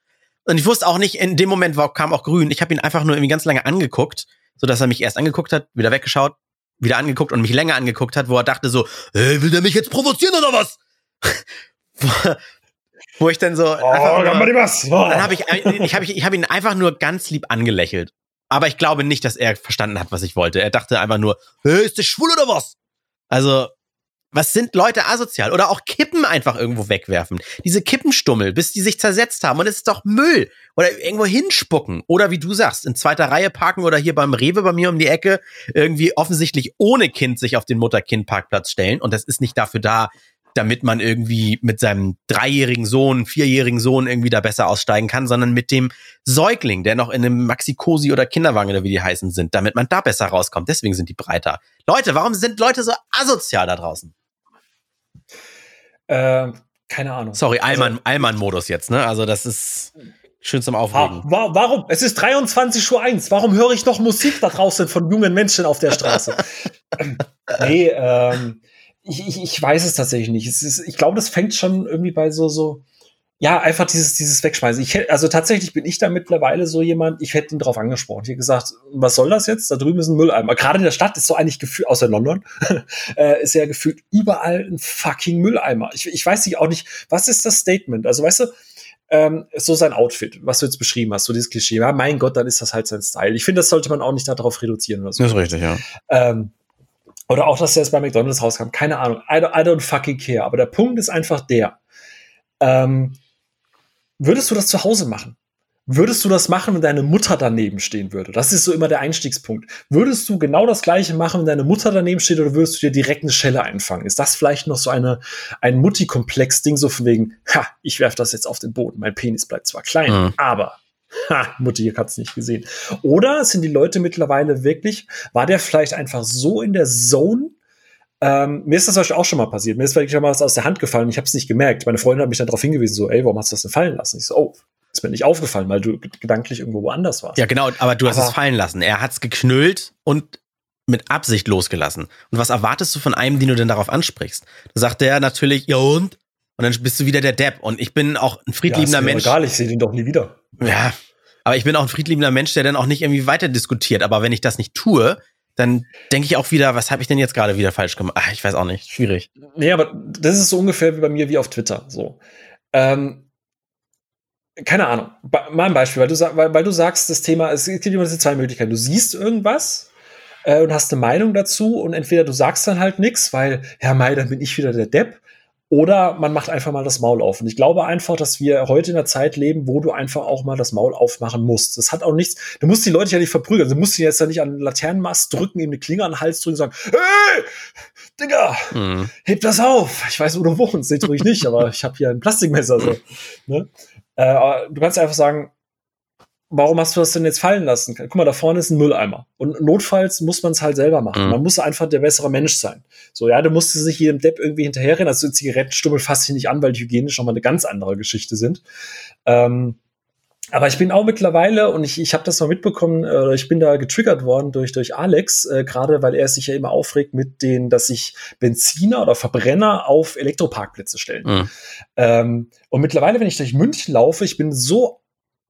Und ich wusste auch nicht, in dem Moment war, kam auch grün. Ich habe ihn einfach nur irgendwie ganz lange angeguckt, so dass er mich erst angeguckt hat, wieder weggeschaut, wieder angeguckt und mich länger angeguckt hat, wo er dachte so, hey, will der mich jetzt provozieren oder was? [laughs] wo, ich dann so einfach nur, was. dann habe ich, ich habe ich, ich hab ihn einfach nur ganz lieb angelächelt. Aber ich glaube nicht, dass er verstanden hat, was ich wollte. Er dachte einfach nur, hey, ist der schwul oder was? Also, was sind Leute asozial? Oder auch Kippen einfach irgendwo wegwerfen. Diese Kippenstummel, bis die sich zersetzt haben. Und es ist doch Müll. Oder irgendwo hinspucken. Oder wie du sagst, in zweiter Reihe parken oder hier beim Rewe bei mir um die Ecke irgendwie offensichtlich ohne Kind sich auf den Mutter-Kind-Parkplatz stellen. Und das ist nicht dafür da, damit man irgendwie mit seinem dreijährigen Sohn, vierjährigen Sohn irgendwie da besser aussteigen kann, sondern mit dem Säugling, der noch in einem Maxi-Cosi oder Kinderwagen oder wie die heißen sind, damit man da besser rauskommt. Deswegen sind die breiter. Leute, warum sind Leute so asozial da draußen? Äh, keine Ahnung. Sorry, Also- Allmann, Allmann-Modus jetzt, ne? Also das ist schön zum Aufregen. wa warum? Es ist 23 Uhr 1. Warum höre ich noch Musik da draußen von jungen Menschen auf der Straße? [laughs] nee, ähm, ich, ich, ich weiß es tatsächlich nicht. Es ist, ich glaube, das fängt schon irgendwie bei so, so, ja, einfach dieses, dieses Wegschmeißen. Ich, hätt- also tatsächlich bin ich da mittlerweile so jemand, ich hätte ihn drauf angesprochen. Ich hätte gesagt, was soll das jetzt? Da drüben ist ein Mülleimer. Gerade in der Stadt ist so eigentlich gefühlt, außer in London, [laughs] äh, ist ja gefühlt überall ein fucking Mülleimer. Ich, ich weiß nicht auch nicht, was ist das Statement? Also weißt du, ähm, so sein Outfit, was du jetzt beschrieben hast, so dieses Klischee, ja, mein Gott, dann ist das halt sein Style. Ich finde, das sollte man auch nicht darauf reduzieren oder so. Das ist richtig, ja. Ähm, oder auch, dass er jetzt bei McDonalds rauskam. Keine Ahnung. I don't, I don't fucking care. Aber der Punkt ist einfach der. Ähm, würdest du das zu Hause machen? Würdest du das machen, wenn deine Mutter daneben stehen würde? Das ist so immer der Einstiegspunkt. Würdest du genau das Gleiche machen, wenn deine Mutter daneben steht, oder würdest du dir direkt eine Schelle einfangen? Ist das vielleicht noch so eine, ein Mutti-Komplex-Ding, so von wegen, ha, ich werf das jetzt auf den Boden. Mein Penis bleibt zwar klein, Mhm. aber Ha, Mutti hat's nicht gesehen. Oder sind die Leute mittlerweile wirklich, war der vielleicht einfach so in der Zone? Ähm, mir ist das auch schon mal passiert. Mir ist wirklich schon mal was aus der Hand gefallen. Ich habe es nicht gemerkt. Meine Freundin hat mich dann darauf hingewiesen, so, ey, warum hast du das denn fallen lassen? Ich so, oh, ist mir nicht aufgefallen, weil du gedanklich irgendwo woanders warst. Ja, genau, aber du hast Aber- es fallen lassen. Er hat's geknüllt und mit Absicht losgelassen. Und was erwartest du von einem, den du denn darauf ansprichst? Da sagt der natürlich, ja und? Und dann bist du wieder der Depp. Und ich bin auch ein ja, friedliebender ist mir Mensch. Egal, ich sehe den doch nie wieder. Ja, Aber ich bin auch ein friedliebender Mensch, der dann auch nicht irgendwie weiter diskutiert. Aber wenn ich das nicht tue, dann denke ich auch wieder, was habe ich denn jetzt gerade wieder falsch gemacht? Ach, ich weiß auch nicht. Schwierig. Nee, aber das ist so ungefähr wie bei mir wie auf Twitter. So. Ähm, keine Ahnung. Mal ein Beispiel, weil du, weil, weil du sagst, das Thema, es gibt immer diese zwei Möglichkeiten. Du siehst irgendwas äh, und hast eine Meinung dazu und entweder du sagst dann halt nichts, weil, ja, Mai, dann bin ich wieder der Depp. Oder man macht einfach mal das Maul auf. Und ich glaube einfach, dass wir heute in einer Zeit leben, wo du einfach auch mal das Maul aufmachen musst. Das hat auch nichts, du musst die Leute ja nicht verprügeln. Du musst sie jetzt ja nicht an den Laternenmast drücken, ihm eine Klinge an den Hals drücken und sagen, hey, Digga, mhm. heb das auf. Ich weiß, wo du wohnst. Seht ruhig nicht, aber ich habe hier ein Plastikmesser. So. Ne? Äh, du kannst einfach sagen, warum hast du das denn jetzt fallen lassen? Guck mal, da vorne ist ein Mülleimer. Und notfalls muss man es halt selber machen. Mhm. Man muss einfach der bessere Mensch sein. So, ja, du musst sich jedem Depp irgendwie hinterherrennen. Also Zigarettenstummel fasse ich nicht an, weil die hygienisch schon mal eine ganz andere Geschichte sind. Ähm, aber ich bin auch mittlerweile, und ich, ich habe das mal mitbekommen, äh, ich bin da getriggert worden durch, durch Alex, äh, gerade weil er sich ja immer aufregt mit den, dass sich Benziner oder Verbrenner auf Elektroparkplätze stellen. Mhm. Ähm, und mittlerweile, wenn ich durch München laufe, ich bin so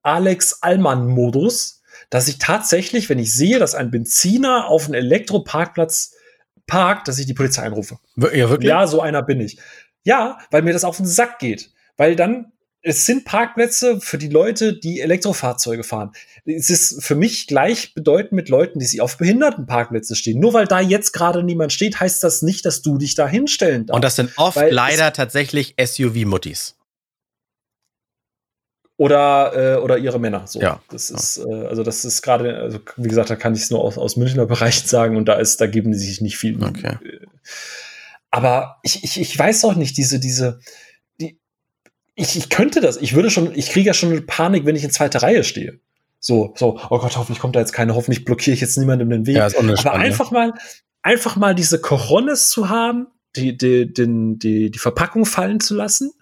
Alex Allmann-Modus, dass ich tatsächlich, wenn ich sehe, dass ein Benziner auf einem Elektroparkplatz parkt, dass ich die Polizei einrufe. Ja, wirklich? Ja, so einer bin ich. Ja, weil mir das auf den Sack geht. Weil dann, es sind Parkplätze für die Leute, die Elektrofahrzeuge fahren. Es ist für mich gleichbedeutend mit Leuten, die sich auf Behindertenparkplätze stehen. Nur weil da jetzt gerade niemand steht, heißt das nicht, dass du dich da hinstellen darfst. Und das sind oft leider tatsächlich SUV-Muttis oder äh, oder ihre Männer. So, ja. das ist äh, also das ist gerade, also wie gesagt, da kann ich es nur aus, aus Münchner [laughs] Bereich sagen und da ist, da geben die sich nicht viel. Okay. Aber ich, ich, ich weiß auch nicht diese diese die ich, ich könnte das, ich würde schon, ich kriege ja schon Panik, wenn ich in zweiter Reihe stehe. So, so, oh Gott, hoffentlich kommt da jetzt keine, hoffentlich blockiere ich jetzt niemandem den Weg. Ja, ist Aber einfach mal, einfach mal diese Coronis zu haben, die, die, die, die, die Verpackung fallen zu lassen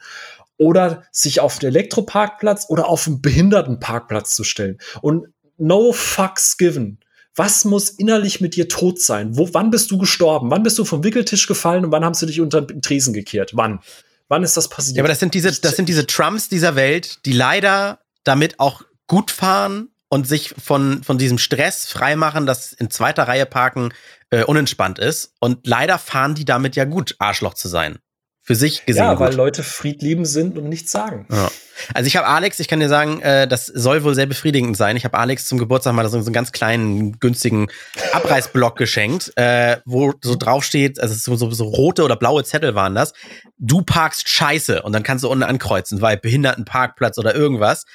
oder sich auf den Elektroparkplatz oder auf einen Behindertenparkplatz zu stellen. Und no fucks given. Was muss innerlich mit dir tot sein? Wo, wann bist du gestorben? Wann bist du vom Wickeltisch gefallen und wann haben sie dich unter den Tresen gekehrt? Wann? Wann ist das passiert? Ja, aber das sind diese, das sind diese Trumps dieser Welt, die leider damit auch gut fahren und sich von, von diesem Stress freimachen, dass in zweiter Reihe parken äh, unentspannt ist. Und leider fahren die damit ja gut, Arschloch zu sein für sich gesehen. Ja, weil gut. Leute friedliebend sind und nichts sagen. Ja. Also ich habe Alex, ich kann dir sagen, äh, das soll wohl sehr befriedigend sein. Ich habe Alex zum Geburtstag mal so, so einen ganz kleinen, günstigen Abreißblock geschenkt, äh, wo so draufsteht, also so, so, so rote oder blaue Zettel waren das. Du parkst scheiße und dann kannst du unten ankreuzen, weil Behindertenparkplatz oder irgendwas.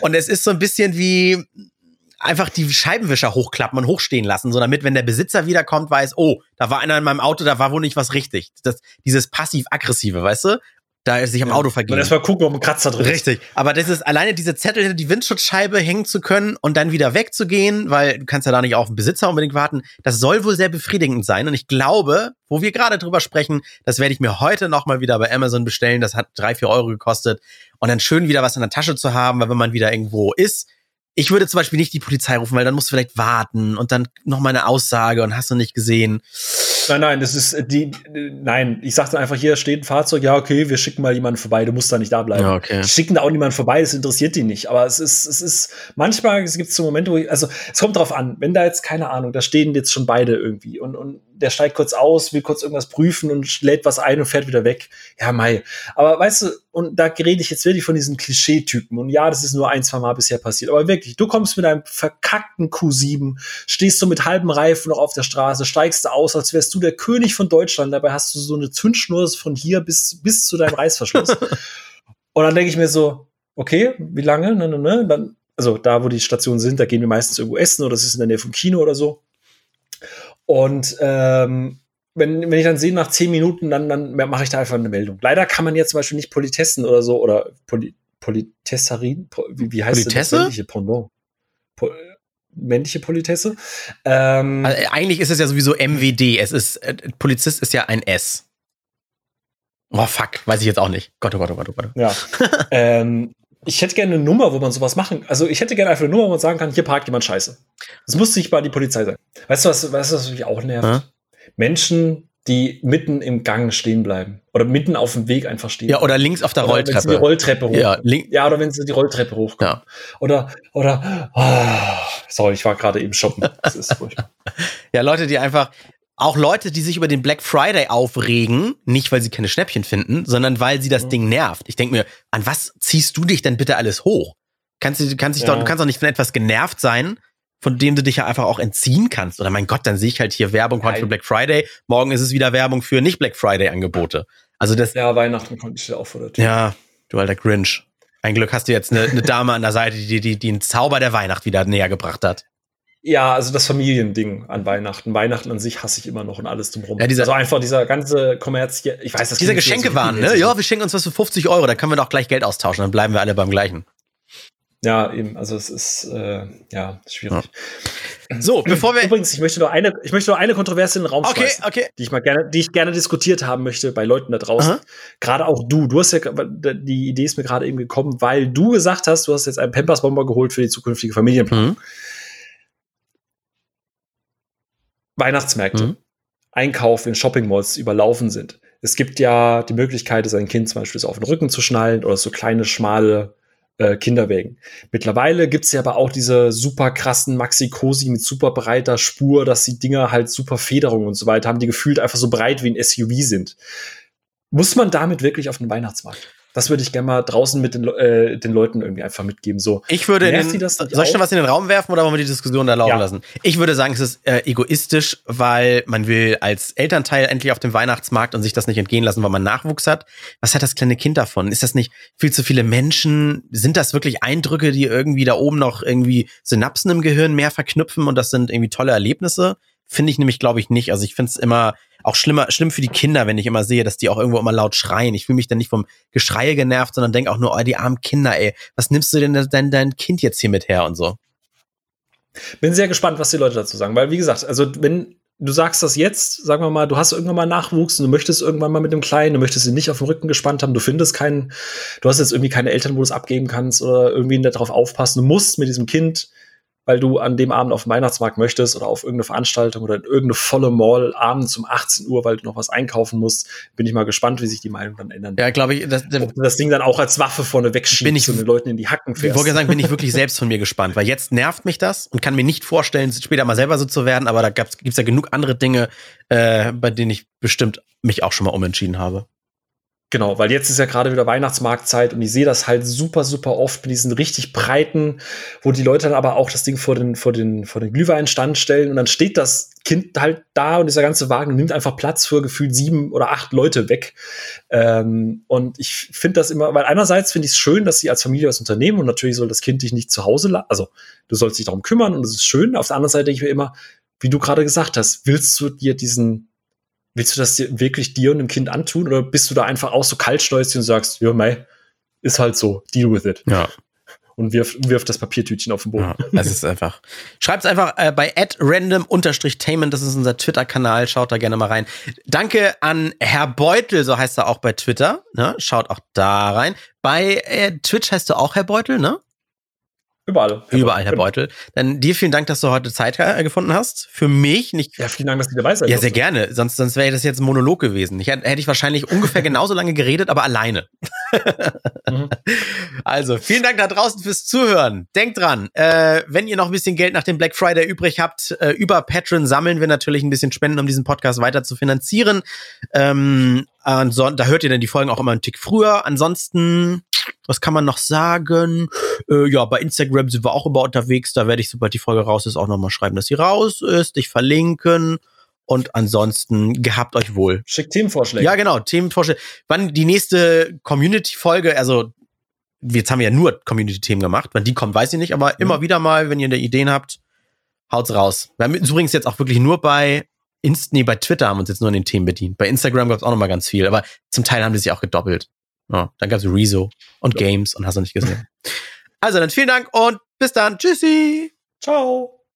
Und es ist so ein bisschen wie einfach die Scheibenwischer hochklappen und hochstehen lassen, so damit, wenn der Besitzer wiederkommt, weiß, oh, da war einer in meinem Auto, da war wohl nicht was richtig. Das, dieses passiv-aggressive, weißt du? Da ist sich am ja. Auto vergeben. Und erstmal gucken, ob ein Kratzer drin ist. Richtig. Aber das ist alleine diese Zettel hinter die Windschutzscheibe hängen zu können und dann wieder wegzugehen, weil du kannst ja da nicht auf den Besitzer unbedingt warten. Das soll wohl sehr befriedigend sein. Und ich glaube, wo wir gerade drüber sprechen, das werde ich mir heute nochmal wieder bei Amazon bestellen. Das hat drei, vier Euro gekostet. Und dann schön wieder was in der Tasche zu haben, weil wenn man wieder irgendwo ist, ich würde zum Beispiel nicht die Polizei rufen, weil dann musst du vielleicht warten und dann noch mal eine Aussage und hast du nicht gesehen. Nein, nein, das ist äh, die, nein, ich sagte einfach, hier steht ein Fahrzeug, ja, okay, wir schicken mal jemanden vorbei, du musst da nicht da bleiben. Ja, okay. Schicken da auch niemanden vorbei, es interessiert die nicht. Aber es ist, es ist, manchmal es gibt so Momente, wo ich, also es kommt drauf an, wenn da jetzt, keine Ahnung, da stehen jetzt schon beide irgendwie und, und der steigt kurz aus, will kurz irgendwas prüfen und lädt was ein und fährt wieder weg. Ja, Mai. Aber weißt du, und da rede ich jetzt wirklich von diesen Klischeetypen. Und ja, das ist nur ein, zwei Mal bisher passiert. Aber wirklich, du kommst mit einem verkackten Q7, stehst du mit halbem Reifen noch auf der Straße, steigst du aus, als wärst du der König von Deutschland. Dabei hast du so eine Zündschnur von hier bis, bis zu deinem Reißverschluss. [laughs] und dann denke ich mir so, okay, wie lange? Ne, ne, ne? Dann, also da, wo die Stationen sind, da gehen wir meistens irgendwo essen oder das ist in der Nähe vom Kino oder so. Und ähm, wenn, wenn ich dann sehe, nach zehn Minuten, dann, dann mache ich da einfach eine Meldung. Leider kann man jetzt zum Beispiel nicht Politessen oder so oder Poli, Politesserin, wie, wie heißt Politesse? das? Männliche Pendant. Po, männliche Politesse. Ähm, also eigentlich ist es ja sowieso MWD. Es ist, äh, Polizist ist ja ein S. Oh fuck, weiß ich jetzt auch nicht. Gott, oh Gott, oh Gott, oh Gott. Ja. [laughs] ähm, ich hätte gerne eine Nummer, wo man sowas machen. Also ich hätte gerne einfach eine Nummer, wo man sagen kann, hier parkt jemand Scheiße. Das muss nicht mal die Polizei sein. Weißt du, was, weißt du, was mich auch nervt? Ja? Menschen, die mitten im Gang stehen bleiben. Oder mitten auf dem Weg einfach stehen. Ja, oder links auf der oder Rolltreppe. Wenn sie die Rolltreppe hoch. Ja, ja, oder wenn sie die Rolltreppe hochkommen. Ja. Oder, oder, oh, sorry, ich war gerade eben shoppen. Das ist furchtbar. [laughs] ja, Leute, die einfach, auch Leute, die sich über den Black Friday aufregen, nicht weil sie keine Schnäppchen finden, sondern weil sie das Mhm. Ding nervt. Ich denke mir, an was ziehst du dich denn bitte alles hoch? Kannst du, kannst dich Ja. doch, du kannst doch nicht von etwas genervt sein, von dem du dich ja einfach auch entziehen kannst. Oder mein Gott, dann sehe ich halt hier Werbung heute für. Black Friday. Morgen ist es wieder Werbung für nicht Black Friday Angebote. Also das, Ja, Weihnachten konnte ich ja auch vor der Tür. ja, du alter Grinch. Ein Glück hast du jetzt eine, eine Dame an der Seite, die, die, die den Zauber der Weihnacht wieder näher gebracht hat. Ja, also das Familiending an Weihnachten. Weihnachten an sich hasse ich immer noch und alles drumherum. Ja, dieser- also einfach dieser ganze Kommerz hier. Ich weiß, das Dieser klingt jetzt Geschenke so waren, ne? Ja, wir schenken uns was für 50 Euro, da können wir doch gleich Geld austauschen, dann bleiben wir alle beim gleichen. Ja, eben. Also es ist äh, ja schwierig. So, [clears throat] bevor wir. Übrigens, ich möchte noch eine, ich möchte noch eine Kontroverse in den Raum Okay, schmeißen, okay. die ich mal gerne, die ich gerne diskutiert haben möchte bei Leuten da draußen. Aha. Gerade auch du. Du hast ja die Idee ist mir gerade eben gekommen, weil du gesagt hast, du hast jetzt einen Pampers Bomber geholt für die zukünftige Familienplanung. Mhm. Weihnachtsmärkte, Mhm. Einkauf in Shopping Malls überlaufen sind. Es gibt ja die Möglichkeit, sein Kind zum Beispiel so auf den Rücken zu schnallen oder so kleine, schmale äh, Kinderwägen. Mittlerweile gibt's ja aber auch diese super krassen Maxi-Cosi mit super breiter Spur, dass die Dinger halt super Federung und so weiter haben, die gefühlt einfach so breit wie ein SUV sind. Muss man damit wirklich auf den Weihnachtsmarkt? Das würde ich gerne mal draußen mit den, äh, den Leuten irgendwie einfach mitgeben. So, Ich würde in den, das soll ich schon was in den Raum werfen oder wollen wir die Diskussion da laufen Ja. lassen? Ich würde sagen, es ist äh, egoistisch, weil man will als Elternteil endlich auf dem Weihnachtsmarkt und sich das nicht entgehen lassen, weil man Nachwuchs hat. Was hat das kleine Kind davon? Ist das nicht viel zu viele Menschen? Sind das wirklich Eindrücke, die irgendwie da oben noch irgendwie Synapsen im Gehirn mehr verknüpfen und das sind irgendwie tolle Erlebnisse? Finde ich nämlich, glaube ich, nicht. Also ich finde es immer auch schlimmer, schlimm für die Kinder, wenn ich immer sehe, dass die auch irgendwo immer laut schreien. Ich fühle mich dann nicht vom Geschreie genervt, sondern denke auch nur, oh, die armen Kinder, ey, was nimmst du denn dein, dein Kind jetzt hier mit her und so? Bin sehr gespannt, was die Leute dazu sagen, weil wie gesagt, also wenn du sagst das jetzt, sagen wir mal, du hast irgendwann mal Nachwuchs und du möchtest irgendwann mal mit dem Kleinen, du möchtest ihn nicht auf dem Rücken gespannt haben, du findest keinen, du hast jetzt irgendwie keine Eltern, wo du es abgeben kannst oder irgendwie darauf aufpassen, du musst mit diesem Kind, weil du an dem Abend auf den Weihnachtsmarkt möchtest oder auf irgendeine Veranstaltung oder in irgendeine volle Mall abends um 18 Uhr, weil du noch was einkaufen musst, bin ich mal gespannt, wie sich die Meinung dann ändern. Ja, glaube ich, das, Ob du das Ding dann auch als Waffe vorne wegschiebst ich- und den Leuten in die Hacken ich fährst. wollte sagen, bin ich [laughs] wirklich selbst von mir gespannt, weil jetzt nervt mich das und kann mir nicht vorstellen, später mal selber so zu werden, aber da gab's, gibt's ja genug andere Dinge, äh, bei denen ich bestimmt mich auch schon mal umentschieden habe. Genau, weil jetzt ist ja gerade wieder Weihnachtsmarktzeit und ich sehe das halt super, super oft mit diesen richtig breiten, wo die Leute dann aber auch das Ding vor den, vor den, vor den Glühweinstand stellen und dann steht das Kind halt da und dieser ganze Wagen nimmt einfach Platz für gefühlt sieben oder acht Leute weg. Ähm, und ich finde das immer, weil einerseits finde ich es schön, dass sie als Familie was unternehmen und natürlich soll das Kind dich nicht zu Hause lassen. Also du sollst dich darum kümmern und das ist schön. Auf der anderen Seite denke ich mir immer, wie du gerade gesagt hast, willst du dir diesen Willst du das dir wirklich dir und dem Kind antun oder bist du da einfach auch so kaltstolzig und sagst, ja, mei, ist halt so, deal with it Ja. und wirf, wirf das Papiertütchen auf den Boden. Ja, es ist einfach. Schreibt's einfach äh, bei random-tainment, das ist unser Twitter-Kanal, schaut da gerne mal rein. Danke an Herr Beutel, so heißt er auch bei Twitter, ne? Schaut auch da rein. Bei äh, Twitch heißt du auch Herr Beutel, ne? Überall. Überall, Herr Genau. Beutel. Dann dir vielen Dank, dass du heute Zeit äh, gefunden hast. Für mich nicht. Ja, vielen Dank, dass du dabei seid. Ja, sehr gerne. Sonst, sonst wäre das jetzt ein Monolog gewesen. Ich, hätte ich wahrscheinlich ungefähr [laughs] genauso lange geredet, aber alleine. Mhm. [laughs] Also, vielen Dank da draußen fürs Zuhören. Denkt dran, äh, wenn ihr noch ein bisschen Geld nach dem Black Friday übrig habt, äh, über Patreon sammeln wir natürlich ein bisschen Spenden, um diesen Podcast weiter zu finanzieren. Ähm, da hört ihr dann die Folgen auch immer einen Tick früher. Ansonsten, was kann man noch sagen? Äh, ja, bei Instagram sind wir auch immer unterwegs. Da werde ich, sobald die Folge raus ist, auch nochmal schreiben, dass sie raus ist, dich verlinken. Und ansonsten gehabt euch wohl. Schickt Themenvorschläge. Ja, genau, Themenvorschläge. Wann die nächste Community-Folge, also jetzt haben wir ja nur Community-Themen gemacht, wann die kommt, weiß ich nicht, aber immer wieder mal, wenn ihr da Ideen habt, haut's raus. Wir haben übrigens jetzt auch wirklich nur bei Inst nee, bei Twitter haben wir uns jetzt nur an den Themen bedient. Bei Instagram gab's auch noch mal ganz viel, aber zum Teil haben die sich auch gedoppelt. Ja, dann gab's Rezo und Ja. Games und hast du nicht gesehen. [laughs] also dann vielen Dank und bis dann. Tschüssi. Ciao.